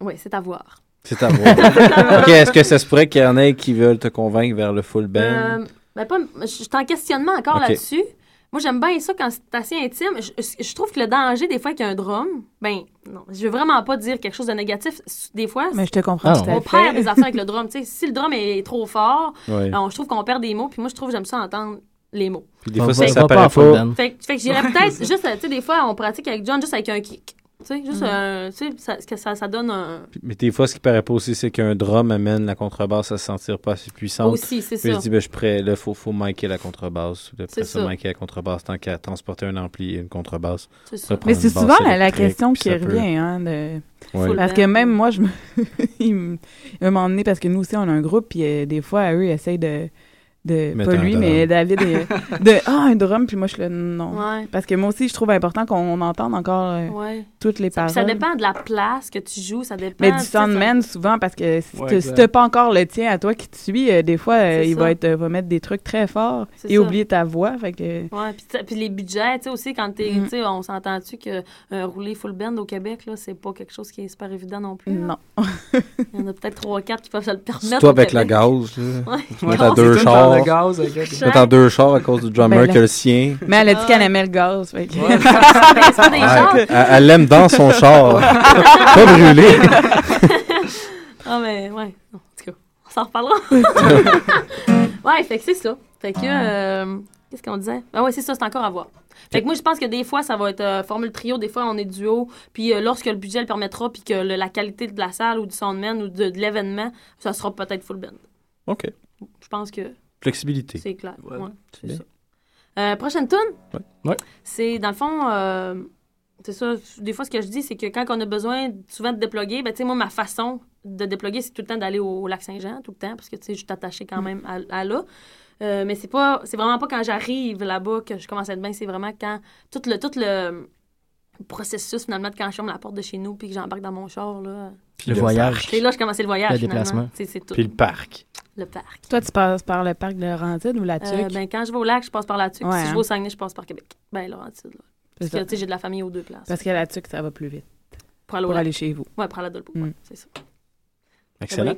Oui, c'est à voir. C'est à voir. OK, est-ce que ça se pourrait qu'il y en ait qui veulent te convaincre vers le full band? Euh, ben pas, je suis en questionnement encore là-dessus. Moi, j'aime bien ça quand c'est assez intime. Je, trouve que le danger, des fois, qu'il y a un drum, ben, non, je veux vraiment pas dire quelque chose de négatif. Des fois, Mais je te comprends Ah, on perd des affaires avec le drum. Tu sais, si le drum est trop fort, on- je trouve qu'on perd des mots. Puis moi, je trouve que j'aime ça entendre les mots. Puis des fois, ça, ça va pas paraît en full pas. band. Fait, que- fait que j'irais peut-être juste, tu sais, des fois, on pratique avec John juste avec un kick. Tu sais, juste un, tu sais, ça, que ça, ça donne un. Mais des fois, ce qui paraît pas aussi, c'est qu'un drum amène la contrebasse à se sentir pas assez puissante. Aussi, c'est Puis je ça. dis, ben, je suis prêt, là, faut, faut micer la contrebasse. Puis Après C'est ça, ça. micer la contrebasse, tant qu'à transporter un ampli et une contrebasse. C'est ça. Ça Mais c'est souvent la, question qui ça peut- revient. Hein, de... Ouais. Full Parce que même moi, je me... il me- il m'a emmené parce que nous aussi, on a un groupe, puis euh, des fois, eux, ils essayent de... de Mettre pas lui, mais David, est- de « Ah, un drum », puis moi, je suis là « Non Ouais. Parce que moi aussi, je trouve important qu'on entende encore euh, Ouais. toutes les Ça, paroles. ça dépend de la place que tu joues, ça dépend. Mais du tu ça- soundman, souvent, parce que si Ouais, tu n'as pas encore le tien à toi qui te suit, euh, des fois, euh, il ça. va, être, euh, va mettre des trucs très forts et ça. oublier ta voix. Fait que... Ouais, puis, tu les budgets, tu sais, aussi, quand t'es, Mm. tu sais, on s'entend-tu que un roulé full band au Québec, là, c'est pas quelque chose qui est super évident non plus. là? Non. Il y en a peut-être trois, quatre qui peuvent se le permettre. Surtout au avec la gaz, là. Tu à deux chars. De gaz elle. En deux chars à cause du drummer Ben que le sien. Mais elle a dit Ah. qu'elle aimait le gaz. Fait que... Ouais. Ben, elle elle l'aime dans son char. pas brûlé. Ah, mais ouais. Non, en tout cas, on s'en reparlera. ouais, fait que c'est ça. Fait que. euh, Qu'est-ce qu'on disait? Ah ouais, c'est ça, c'est encore à voir. Fait que moi, je pense que des fois, ça va être euh, formule trio, des fois, on est duo. Puis euh, lorsque le budget le permettra, puis que le- la qualité de la salle ou du soundman ou de, de l'événement, ça sera peut-être full band. OK. Je pense que Flexibilité. c'est clair. Ouais, Ouais, c'est c'est bien. ça. Euh, prochaine tune? Ouais. Ouais. C'est, dans le fond, euh, c'est ça, des fois, ce que je dis, c'est que quand on a besoin souvent de déploguer, ben, tu sais, moi, ma façon de déploguer, c'est tout le temps d'aller au, au lac Saint-Jean, tout le temps, parce que, tu sais, je suis attachée quand même à, à là. Euh, mais c'est pas, c'est vraiment pas quand j'arrive là-bas que je commence à être bien, c'est vraiment quand tout le, tout le processus, finalement, de quand je ferme la porte de chez nous puis que j'embarque dans mon char, là. Puis Le voyage. C'est là que je commence le voyage, Le finalement. déplacement. C'est, c'est tout. Puis le parc. Le parc. Toi, tu passes par le parc de Laurentide ou la Euh, Tuque? ben, quand je vais au lac, je passe par la Tuque. Ouais, si je hein. vais au Saguenay, je passe par Québec. Ben, Laurentide, là. Parce que, tu sais, j'ai de la famille aux deux places. Parce qu'à la Tuque, ça va plus vite Pour aller pour aller chez vous. Ouais, pour aller à Dolbeau. Mm. Ouais, c'est ça. Excellent.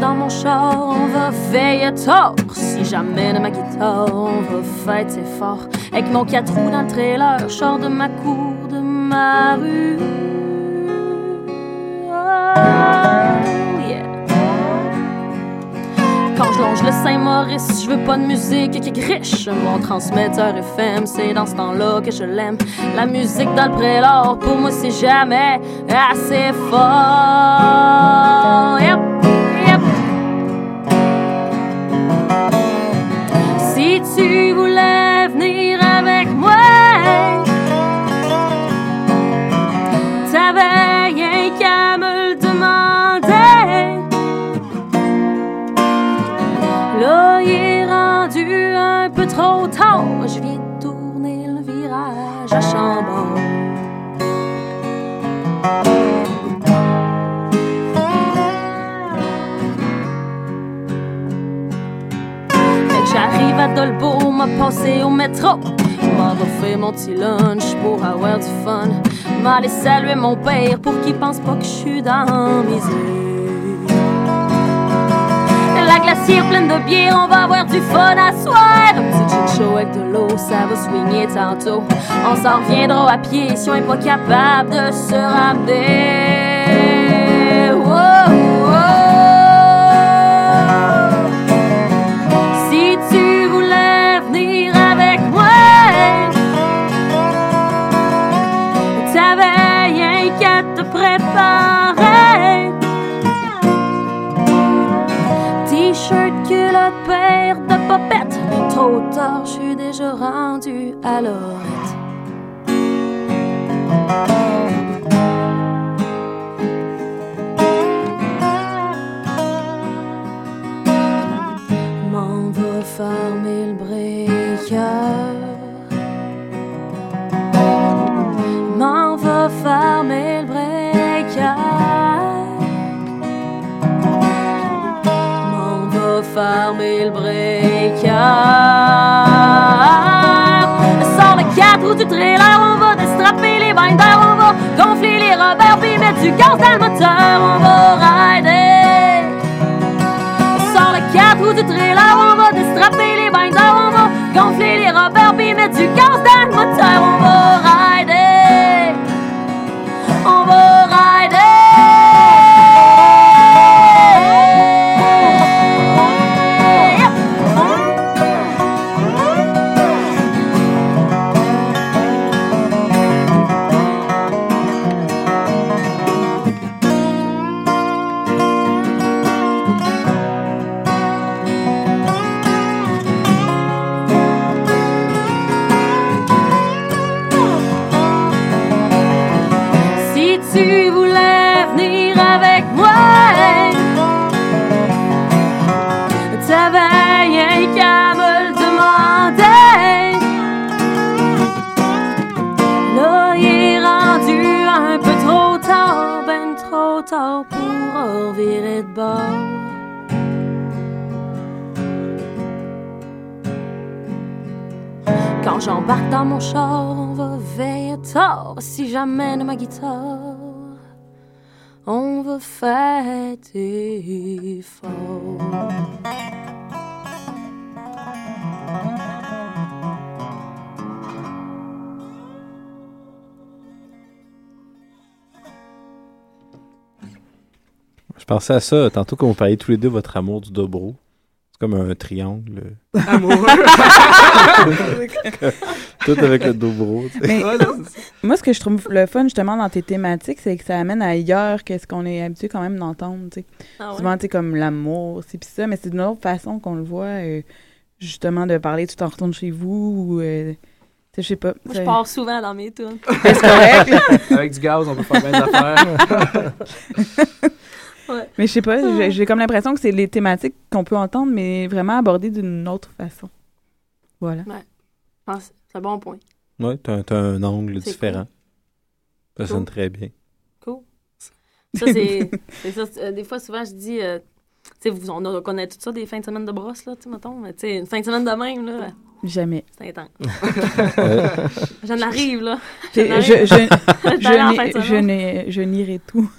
Dans mon char, on va veiller tort. Si j'amène ma guitare, on va fêter fort. Avec mon quatre roues dans le trailer, je de ma cour, de ma rue. Oh, yeah. Quand je longe le Saint-Maurice, je veux pas de musique qui griche. Mon transmetteur FM, c'est dans ce temps-là que je l'aime. La musique dans le prélor, pour moi, c'est jamais assez fort. Yep. Si tu m'a passé au métro. M'a refait mon petit lunch pour avoir du fun. M'a saluer mon père pour qu'il pense pas que je suis dans mes La glacière pleine de bière, on va avoir du fun à soir. Un petit chaud avec de l'eau, ça va swinger tantôt. On s'en reviendra à pied si on est pas capable de se ramener. Préparer. T-shirt, culotte, paire de popettes. Trop tard, je suis déjà rendu à l'orette. Breaker. Sors le 4 roues du trailer, on va déstrapper les binders, on va gonfler les robeurs, puis mettre du gaz dans le moteur, on va rider. Sors le 4 roues du trailer, on va déstrapper les binders, on va gonfler les robeurs, puis mettre du gaz Quand j'embarque dans mon char, on va veiller tard. Si j'amène ma guitare, on va fêter fort. Je pensais à ça tantôt quand vous parliez tous les deux de votre amour du dobro. C'est comme un triangle. Amoureux. Tout avec le dobro. Mais Ouais, moi, ce que je trouve le fun, justement, dans tes thématiques, c'est que ça amène ailleurs que ce qu'on est habitué quand même d'entendre, tu sais. Ah ouais? Souvent, tu sais, comme l'amour, c'est pis ça, mais c'est d'une autre façon qu'on le voit, euh, justement, de parler, tu t'en retournes chez vous, ou, euh, tu sais, je sais pas. Moi, je pars souvent dans mes tunes. c'est correct. Avec du gaz, on peut faire bien des affaires. Mais je sais pas, j'ai- j'ai comme l'impression que c'est les thématiques qu'on peut entendre, mais vraiment abordées d'une autre façon. Voilà. Ah, c'est un bon point. Ouais, t'as, t'as un angle C'est différent. Ça Cool. sonne très bien. Cool. Ça, c'est. c'est ça, c'est- euh, des fois, souvent, je dis. euh, tu sais, vous- on, a- on connaît tout ça, des fins de semaine de brosse, là, tu sais, mettons. Mais tu sais, une fin de semaine de même, là, Jamais. c'est intense. J'en arrive, là. Je, J'en je, arrive. je, je, n'ai- je, je nierai tout.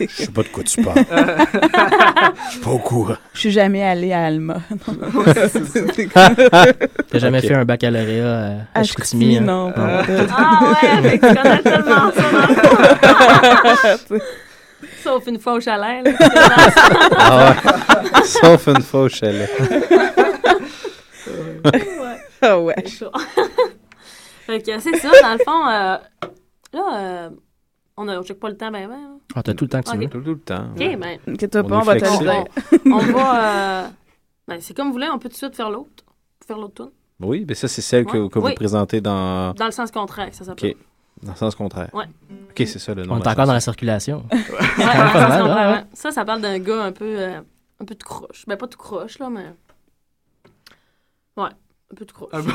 Je sais pas de quoi tu parles. Je suis pas au courant. Je suis jamais allée à Alma. T'as jamais Ok. fait un baccalauréat euh, à, À Chicoutimi, Chicoutimi, hein? non. pas Ah. Ah ouais, que tu connais tellement ça. Sauf une fois au chalet, là. Ah ouais. Sauf une fois au chalet. Ah ouais. C'est chaud. fait que c'est ça, dans le fond, euh, là, euh, on a, check pas le temps, ben, ben. hein. Ah, t'as tout le temps que tu Ok. veux. Tout, tout le temps. Ok, ben, Inquiète-toi On pas, on va te le flexible. dire. on, va. euh, ben, c'est comme vous voulez, on peut tout de suite faire l'autre. Faire l'autre tune. Oui, mais ça, c'est celle que, Ouais. que vous Oui. présentez dans, Dans le sens contraire, ça s'appelle. Ok. Dans le sens contraire. Ouais. OK, c'est ça le nom. On de est encore dans la circulation. Ouais, quand même dans le pas sens mal, contraire, ouais, ouais. Ça, ça parle d'un gars un peu, euh, un peu tout croche. Ben, pas tout croche, là, mais. Ouais, un peu tout croche.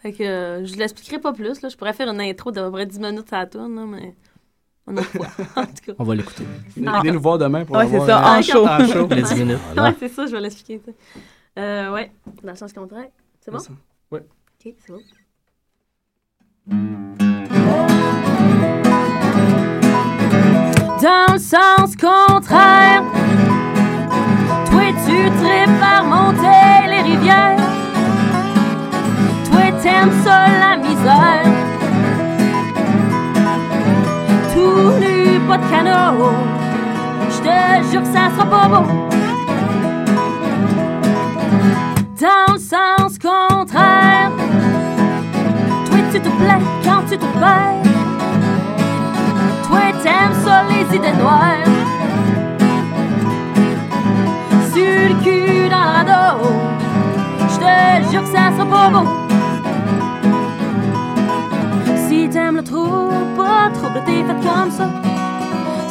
fait que euh, je l'expliquerai pas plus, là. Je pourrais faire une intro d'à peu près 10 minutes à la tourne, là, mais. une autre fois. en tout cas. On va l'écouter. Venez nous voir demain pour Ouais, c'est ça, un- en show. En show. Les 10 minutes. Ouais, c'est ça, je vais l'expliquer. sais. Euh, ouais, dans le sens contraire. C'est bon? Ça. Ouais. Ok, c'est bon. Dans le sens contraire, toi tu tripes par monter les rivières. Toi t'aimes ça la misère. Tout nu, pas de canot. Je te jure que ça sera pas beau. Dans le sens contraire, tu te plais quand tu te perds. Toi t'aimes ça les idées. Sur le cul dans le radeau, je te jure que ça sera pas beau. Si t'aimes le trou, pas trouble, t'es fait comme ça.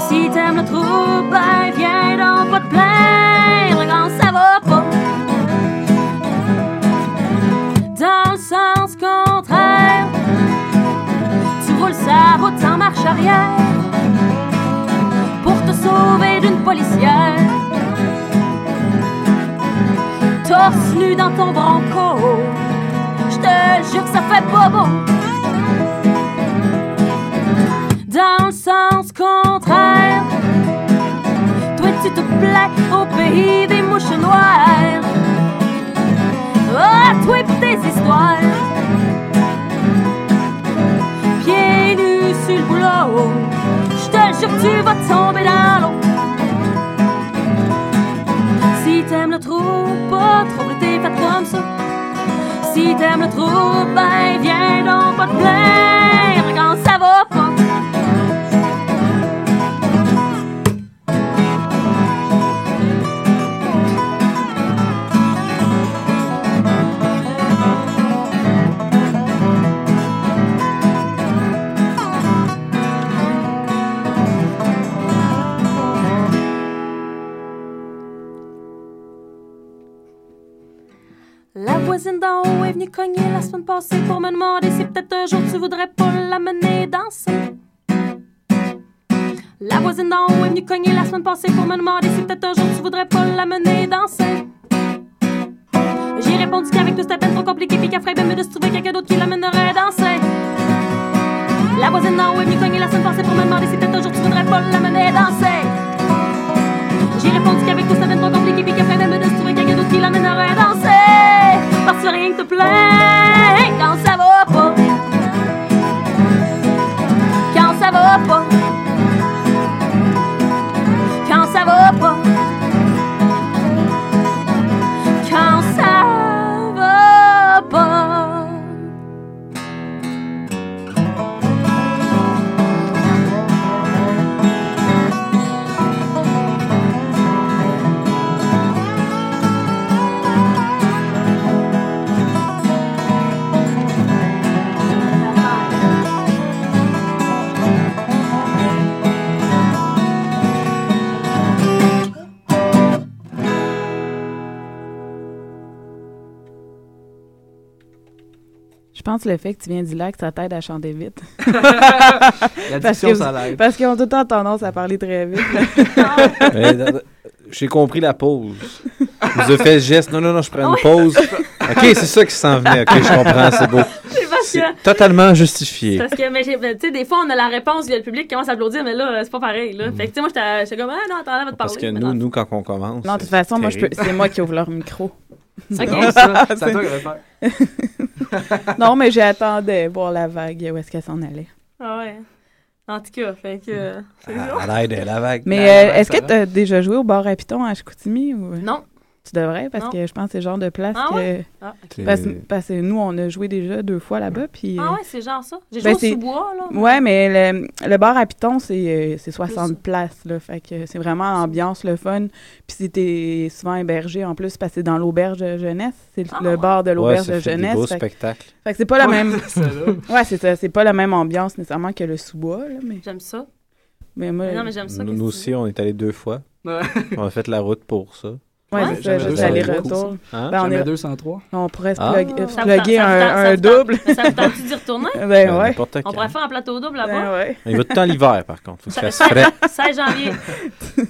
Si t'aimes le trou, ben viens donc pas te plaindre quand ça va pas. Arrière pour te sauver d'une policière. Torse nu dans ton bronco, je te jure que ça fait pas beau. Dans le sens contraire, toi tu te plais au pays des mouches noires. Ah, pis tes histoires. Je te jure tu vas tomber dans l'eau. Si t'aimes le trou, pas trop, t'es fait comme ça. Si t'aimes le trou, ben viens donc pas te voisine d'en haut est venue cogner la semaine passée pour me demander si peut-être un jour tu voudrais pas l'amener danser. La voisine d'en haut est venue cogner la semaine passée pour me demander si peut-être un jour tu voudrais pas l'amener danser. J'ai répondu qu'avec tout c'était peine trop compliqué puis qu'elle ferait bien mieux de se trouver quelqu'un d'autre qui l'amènerait danser. La voisine d'en haut est venue cogner la semaine passée pour me demander si peut-être un jour tu voudrais pas l'amener danser. J'ai répondu qu'avec tout ça devient trop compliqué puis qu'elle ferait même de se trouver quelqu'un d'autre qui l'amènerait à danser. Parce que rien te plaît quand ça va pas. Pense que le fait que tu viens du lac, ça t'aide à chanter vite. La Parce diction, que- ça l'aide. Parce qu'ils ont tout le temps tendance à parler très vite. D- d- J'ai compris la pause. Vous avez fait le geste. Non, non, non, je prends une pause. OK, c'est ça qui s'en venait. OK, je comprends, c'est beau. C'est parce C'est que. totalement justifié. Parce que, mais tu sais, des fois, on a la réponse, il y a le public qui commence à applaudir, mais là, c'est pas pareil, là. Fait que, tu sais, moi, j'étais comme, ah non, attends, elle va te parler. Parce que nous, non. nous, quand on commence. non, de toute façon, moi, je c'est moi qui ouvre leur micro. C'est drôle, ça. C'est à toi qui va le faire. non, mais j'attendais voir la vague, où est-ce qu'elle s'en allait. Ah ouais. En tout cas, fait que. euh, la vague. Mais Ben, euh, est-ce que tu as déjà joué au bar à Python à Chicoutimi? Ou... Non. Tu devrais, parce Non. que je pense que c'est le genre de place Ah que... ouais? Ah, ok. C'est- Parce, parce que nous, on a joué déjà deux fois là-bas, puis... euh, Ah ouais, c'est genre ça. J'ai Ben, joué c'est- au sous-bois, là. Ouais, mais le, le bar à Python, c'est euh, c'est 60 Plus. places, là. Fait que c'est vraiment ambiance, le fun. Puis c'était souvent hébergé, en plus, parce que c'est dans l'auberge de jeunesse. C'est le- Ah, le ouais. bar de Ouais, l'auberge ça de jeunesse. beaux Fait, que- spectacles. fait que c'est pas la même... C'est. Ouais, c'est ça. C'est pas la même ambiance, nécessairement, que le sous-bois, là. Mais, J'aime ça. mais moi... Mais non, mais j'aime ça. Nous, aussi, on est allés deux fois. Ouais. On a fait la route pour ça. Ouais, Ouais, c'est ça, aller-retour. Hein? Ben, on, Jamais est- 203. on pourrait se Ah. plug- euh, se Ça plugger ça un, ça double. Ça vous tente d'y retourner? Ben Ben, ouais. On quand. pourrait faire un plateau double Ben là-bas. ouais. Il va tout le temps l'hiver, par contre. Faut que ça Ça- fasse frais. 16 janvier.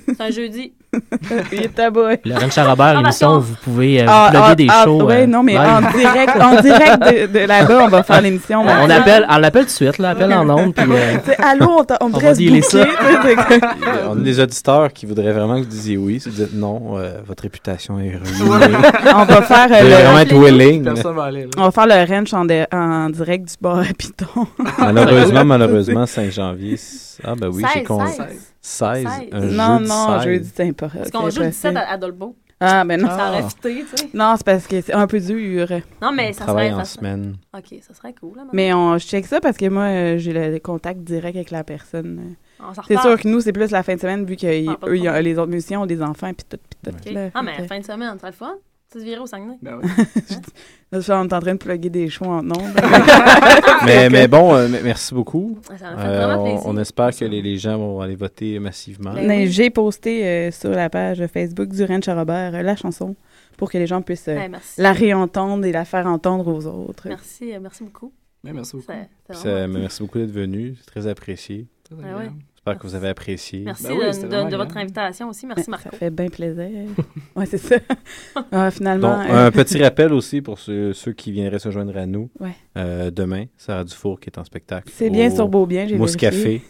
C'est un jeudi. Il est à bout. Lorraine Charabert, Ah, l'émission, vous pouvez euh, Ah, plugger ah, des ah, shows. ouais, euh, non, mais en direct, en direct de, de là-bas, on va faire l'émission. On ben, l'appelle, on l'appelle tout de suite, là, appelle en ondes, puis euh, allô, on, t'a- on va se ça. On a des auditeurs qui voudraient vraiment que vous disiez oui. Si vous dites non, euh, votre réputation est ruinée. on va faire euh, le, vraiment être willing. on va faire le ranch en, de- en direct du bar à Python. Malheureusement, malheureusement, 5 janvier. Ah, ben oui, j'ai 16, con... 16. 16. Un non, jeudi non, 16. jeudi, c'est important. Parce qu'on joue le 17 à, Dolbeau. Ah, ben non. Ça aurait fité, tu sais. Non, c'est parce que c'est un peu dur. Non, mais On ça travaille serait... en ça serait- semaine. OK, ça serait cool. Là. Mais on, je check ça parce que moi, euh, j'ai le contact direct avec la personne. C'est sûr que nous, c'est plus la fin de semaine vu que Ah, eux, les autres musiciens ont des enfants puis tout, puis tout. Là. Ah, mais fin de semaine, ça serait le fun. Tu te virais au Saguenay. Ben ouais. Là, on est en train de plugger des shows en ondes. mais, mais bon, euh, merci beaucoup. Ça fait Euh, vraiment on, plaisir. on espère que les, les gens vont aller voter massivement. Ben oui. J'ai posté euh, sur la page Facebook du Ranch Robert euh, la chanson pour que les gens puissent euh, Ben, la réentendre et la faire entendre aux autres. Merci, euh, merci beaucoup. Ben, merci beaucoup. Ça- merci beaucoup d'être venu. C'est très apprécié. Ah ouais. J'espère que vous avez apprécié. Merci Ben oui, de, votre invitation aussi. Merci, Ouais, Marco. Ça fait bien plaisir. ouais, c'est ça. Ah, finalement. Donc, euh, un petit rappel aussi pour ceux, ceux qui viendraient se joindre à nous. Ouais. Euh, demain, Sarah Dufour qui est en spectacle. c'est bien sur Beaubien, j'ai Mousse vérifié. Café,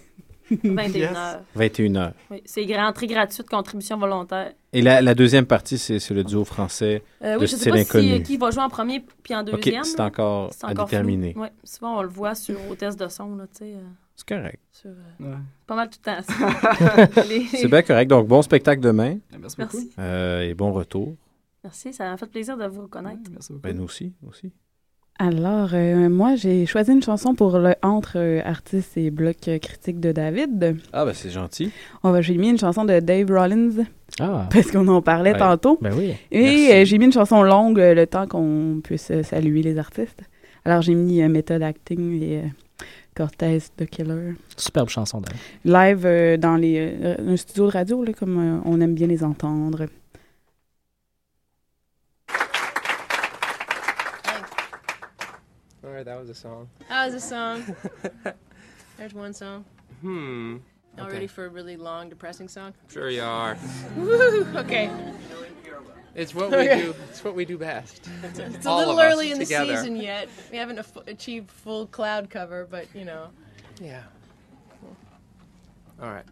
21 heures. 21h. Oui, c'est grand, entrée gratuite, contribution volontaire. Et la, la deuxième partie, c'est le duo français. Euh, De oui, je sais style pas si, euh, qui va jouer en premier puis en OK, deuxième. c'est encore à encore déterminer. Oui, souvent on le voit sur au test de son, là, tu sais. euh, C'est correct. sur, euh, Ouais. pas mal tout le temps. Les- C'est bien correct. Donc, bon spectacle demain Ben, Merci beaucoup. Merci. euh, et bon retour. Merci, ça m'a fait plaisir de vous Ouais, reconnaître. Merci beaucoup. Ben, nous aussi. aussi. Alors, euh, moi, j'ai choisi une chanson pour le Entre euh, artistes et bloc euh, critique de David. Ah, ben, c'est gentil. On va, j'ai mis une chanson de Dave Rollins Ah, parce qu'on en parlait Ouais. tantôt. ben oui. Et euh, j'ai mis une chanson longue le temps qu'on puisse saluer les artistes. Alors, j'ai mis Method Acting et Cortez The Killer. Superbe chanson d'ailleurs. Live dans les, un studio de radio, là, comme on aime bien les entendre. All right, that was a song. That was a song. There's one song. Hmm. Y'all Okay. ready for a really long, depressing song? Sure you are. Woo! Okay. It's what we Okay. do. It's what we do best. It's a All little early in together. the season yet. We haven't af- achieved full cloud cover, but you know. Yeah. All right.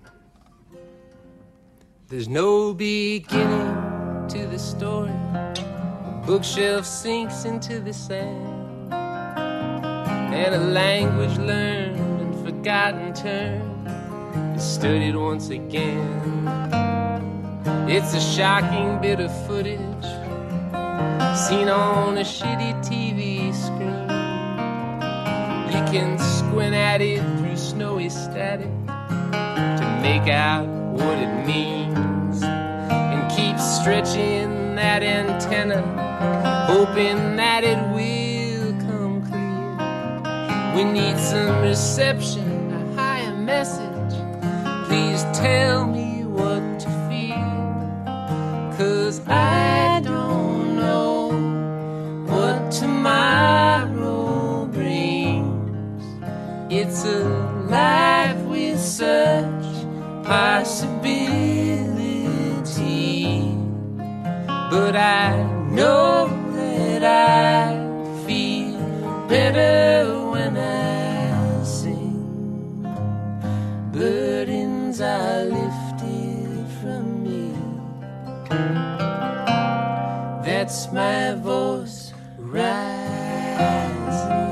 There's no beginning to the story. Bookshelf sinks into the sand, and a language learned and forgotten turned is studied once again. It's a shocking bit of footage seen on a shitty TV screen. You can squint at it through snowy static to make out what it means and keep stretching that antenna, hoping that it will. We need some reception, a higher message. Please tell me what to feel, cause I don't know what tomorrow brings. It's a life with such possibility. But I know that I feel better Burdens are lifted from me. That's my voice rising.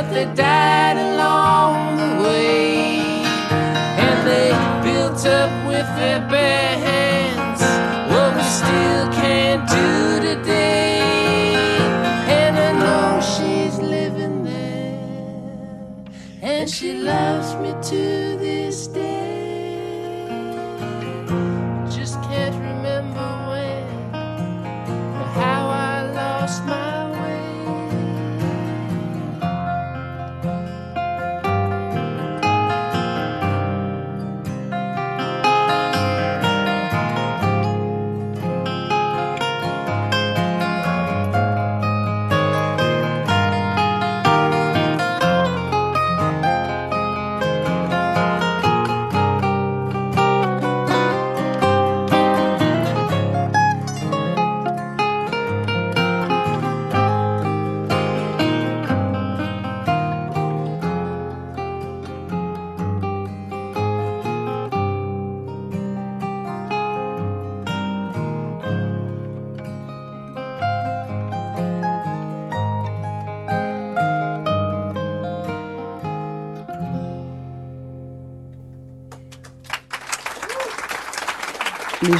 They died along the way. And they built up with their bare hands what we still can't do today. And I know she's living there, and she loves me to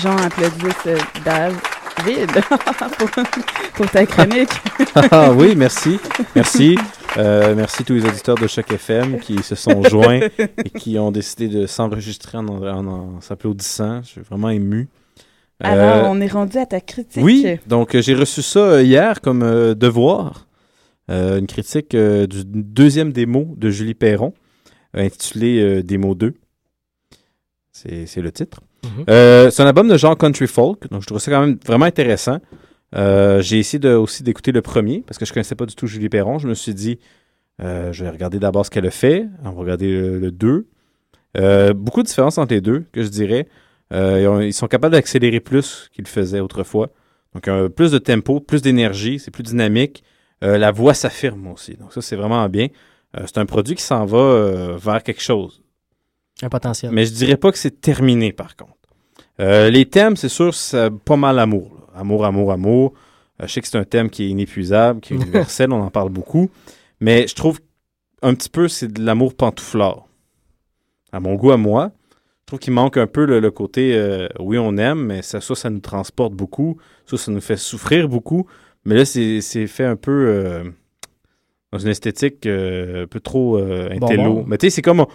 gens applaudissent euh, David pour, pour ta chronique. Ah oui, merci. Merci. Euh, merci tous les auditeurs de Choc FM qui se sont joints et qui ont décidé de s'enregistrer en, en- en s'applaudissant. Je suis vraiment ému. Euh, Alors, on est rendu à ta critique. Oui, donc j'ai reçu ça hier comme euh, devoir. Une critique du deuxième démo de Julie Perron, intitulé euh, Démo 2. C'est c'est le titre. Mhm. Euh, c'est un album de genre country folk, donc je trouve ça quand même vraiment intéressant. Euh, j'ai essayé aussi d'écouter le premier, parce que je connaissais pas du tout Julie Perron. Je me suis dit, euh, je vais regarder d'abord ce qu'elle a fait, on va regarder le, le 2. Euh, beaucoup de différences entre les deux, que je dirais. Ils, ont- ils sont capables d'accélérer plus qu'ils le faisaient autrefois. Donc, plus de tempo, plus d'énergie, c'est plus dynamique. La voix s'affirme aussi. Donc, ça, c'est vraiment bien. C'est un produit qui s'en va vers quelque chose. Un potentiel. Mais je dirais pas que c'est terminé, par contre. Euh, les thèmes, c'est sûr, c'est pas mal amour. là. Amour, amour, amour. Euh, je sais que c'est un thème qui est inépuisable, qui est universel, on en parle beaucoup. Mais je trouve un petit peu, c'est de l'amour pantouflard. À mon goût, à moi. Je trouve qu'il manque un peu le, le côté, euh, oui, on aime, mais ça, soit ça nous transporte beaucoup, soit ça nous fait souffrir beaucoup. Mais là, c'est fait un peu dans une esthétique euh, un peu trop euh, intello. Mais tu sais, c'est comme on,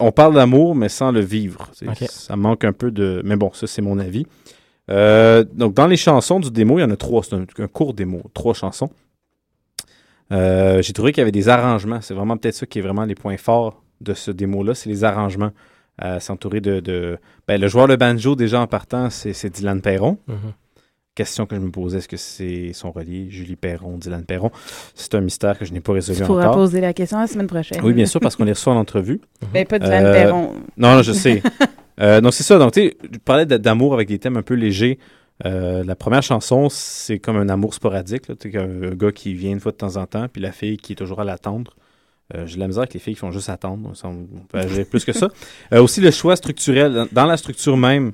on parle d'amour, mais sans le vivre. Ça manque un peu de. Mais bon, ça, c'est mon avis. Euh, donc, dans les chansons du démo, il y en a trois. C'est un, un court démo, trois chansons. J'ai trouvé qu'il y avait des arrangements. C'est vraiment peut-être ça qui est vraiment les points forts de ce démo-là, c'est les arrangements. Entouré de, de- ben, le joueur de banjo déjà en partant, c'est Dylan Perron. Mhm. Question que je me posais, est-ce que c'est son relié, Julie Perron, Dylan Perron C'est un mystère que je n'ai pas résolu Tu pourras encore. poser la question la semaine prochaine. Oui, bien sûr, parce qu'on les reçoit en entrevue. Ben, pas Dylan Euh, Perron. Non, non, je sais. Euh, donc, c'est ça. Donc, tu parlais d'a- d'amour avec des thèmes un peu légers. Euh, la première chanson, c'est comme un amour sporadique. Tu un, gars qui vient une fois de temps en temps, puis la fille qui est toujours à l'attendre. Euh, J'ai de la misère avec les filles qui font juste attendre. On peut agir plus que ça. Aussi, le choix structurel. Dans, dans la structure même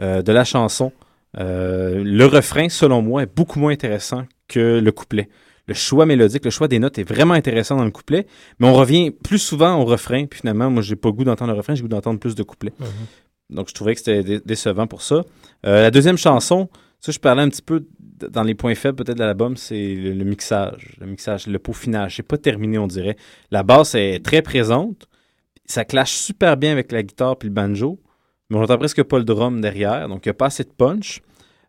de la chanson, euh, le refrain, selon moi, est beaucoup moins intéressant que le couplet. Le choix mélodique, le choix des notes est vraiment intéressant dans le couplet, mais on revient plus souvent au refrain. Puis finalement, moi, j'ai pas le goût d'entendre le refrain, j'ai le goût d'entendre plus de couplets. Donc, je trouvais que c'était dé- décevant pour ça. Euh, la deuxième chanson, ça, je parlais un petit peu dans les points faibles peut-être de l'album, c'est le, le mixage. Le mixage, le peaufinage. C'est pas terminé, on dirait. La basse est très présente. Ça clash super bien avec la guitare puis le banjo, mais on entend presque pas le drum derrière, donc il n'y a pas assez de punch.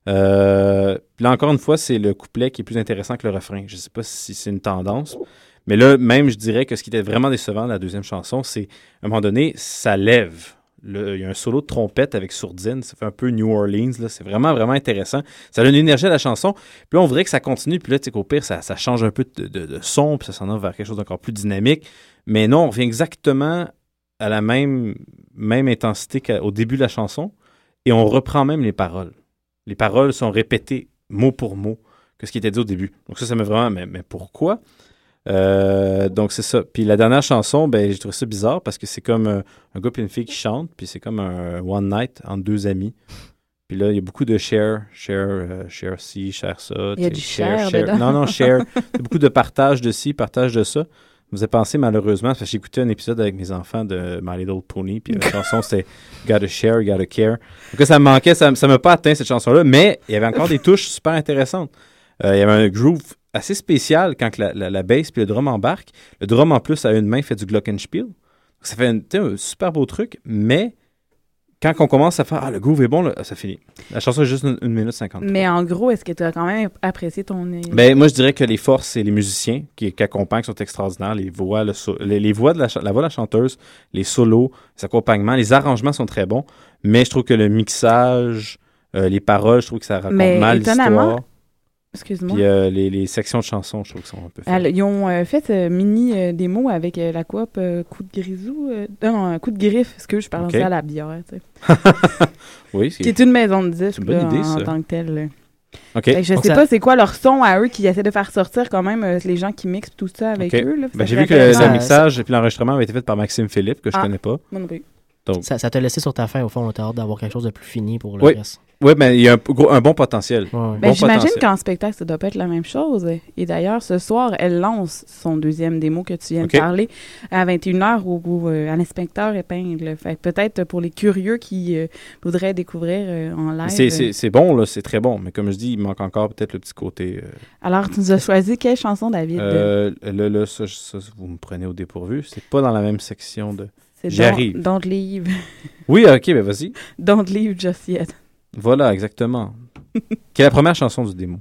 Euh, là, encore une fois, c'est le couplet qui est plus intéressant que le refrain. Je sais pas si c'est une tendance. Mais là, même, je dirais que ce qui était vraiment décevant de la deuxième chanson, c'est, à un moment donné, ça lève. Il y a un solo de trompette avec sourdine, ça fait un peu New Orleans, c'est vraiment, vraiment intéressant. Ça donne une énergie à la chanson. Puis là, on voudrait que ça continue, puis là, tu qu'au pire, ça, change un peu de son, puis ça s'en va vers quelque chose d'encore plus dynamique. Mais non, on revient exactement à la même, même intensité qu'au début de la chanson, et on reprend même les paroles. Les paroles sont répétées mot pour mot que ce qui était dit au début. Donc ça, ça m'a vraiment... Mais, mais pourquoi? Euh, donc c'est ça. Puis la dernière chanson, ben j'ai trouvé ça bizarre parce que c'est comme euh, un gars et une fille qui chantent, puis c'est comme un one night entre deux amis. Puis là, il y a beaucoup de share, share, euh, share ci, share ça. Il y a du sais, share dedans. Non, non, share. Beaucoup de partage de ci, partage de ça. Me faisait penser malheureusement, parce que j'écoutais un épisode avec mes enfants de My Little Pony, puis la chanson c'était Gotta Share, Gotta Care. Donc ça me manquait, ça ça m'a pas atteint cette chanson-là, mais il y avait encore des touches super intéressantes. Euh, il y avait un groove assez spécial quand la, la, la bass puis le drum embarquent. Le drum en plus à une main fait du glockenspiel. Ça fait un super beau truc, mais quand on commence à faire Ah, le groove est bon, là, ça finit. La chanson est juste une, une minute cinquante. Mais en gros, est-ce que tu as quand même apprécié ton. Ben, moi, je dirais que les forces, c'est les musiciens qui, qui accompagnent, qui sont extraordinaires. Les voix, le so- les, les voix de la, voix de la chanteuse, les solos, les accompagnements, les arrangements sont très bons. Mais je trouve que le mixage, euh, les paroles, je trouve que ça raconte Mais mal l'histoire. Excuse-moi. Puis euh, les, les sections de chansons, je trouve qu'ils sont un peu faibles. Elle- ils ont euh, fait euh, mini euh, démo avec euh, la coop euh, Coup de Grisou. euh, non, un coup de griffe, parce que je parle Ok. aussi à la bière, tu sais. Oui, c'est Qui est une maison de disques, une bonne là, idée, en ça. tant que telle. là. OK. Fait que je Donc sais ça- pas c'est quoi leur son à eux qui essaient de faire sortir quand même euh, les gens qui mixent tout ça avec eux. Là, Ben, J'ai vu que le, le mixage et puis l'enregistrement avait été fait par Maxime Philippe, que je Ah. connais pas. Moi non plus. Donc, Ça, ça t'a laissé sur ta fin, au fond, on t'a hâte d'avoir quelque chose de plus fini pour le Oui. reste. oui, mais il y a un, un bon potentiel. Ouais, ouais. Ben, Bon J'imagine qu'en spectacle, ça doit pas être la même chose. Et d'ailleurs, ce soir, elle lance son deuxième démo que tu viens de parler à 21h au, au, euh, à l'inspecteur épingle. Fait que peut-être pour les curieux qui euh, voudraient découvrir euh, en live. C'est- C'est c'est bon, là, c'est très bon. Mais comme je dis, il manque encore peut-être le petit côté. euh, Alors, tu nous as choisi quelle chanson, David? Euh, là, là, ça, ça, vous me prenez au dépourvu. C'est pas dans la même section de. C'est j'y Don't- Leave. Oui, ok, ben vas-y. Don't Leave Just Yet. Voilà, exactement. Quelle est la première chanson du démo?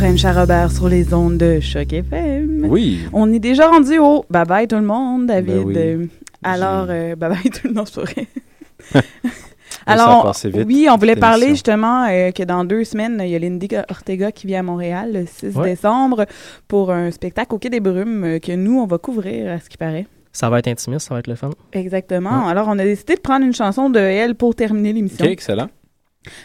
Retour au Ranch à Robert sur les ondes de Choc FM. Oui. On est déjà rendu au bye bye tout le monde, David. Ben oui. Euh, Alors, euh, bye bye tout le monde, c'est Alors, vite, oui, on voulait parler justement euh, que dans deux semaines, il y a Lindy Ortega qui vient à Montréal le 6 Ouais. décembre pour un spectacle au Quai des Brumes euh, que nous, on va couvrir, à ce qui paraît. Ça va être intimiste, ça va être le fun. Exactement. Alors, on a décidé de prendre une chanson de elle pour terminer l'émission. OK, excellent.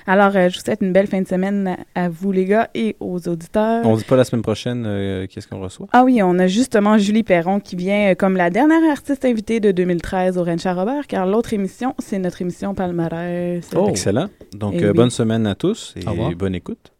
Alors, euh, je vous souhaite une belle fin de semaine à vous, les gars, et aux auditeurs. On dit pas la semaine prochaine euh, qu'est-ce qu'on reçoit? Ah oui, on a justement Julie Perron qui vient euh, comme la dernière artiste invitée de 2013 au Ranch à Robert, car l'autre émission, c'est notre émission Palmarès. Oh. Excellent. Donc, Eh euh, oui. bonne semaine à tous et bonne écoute.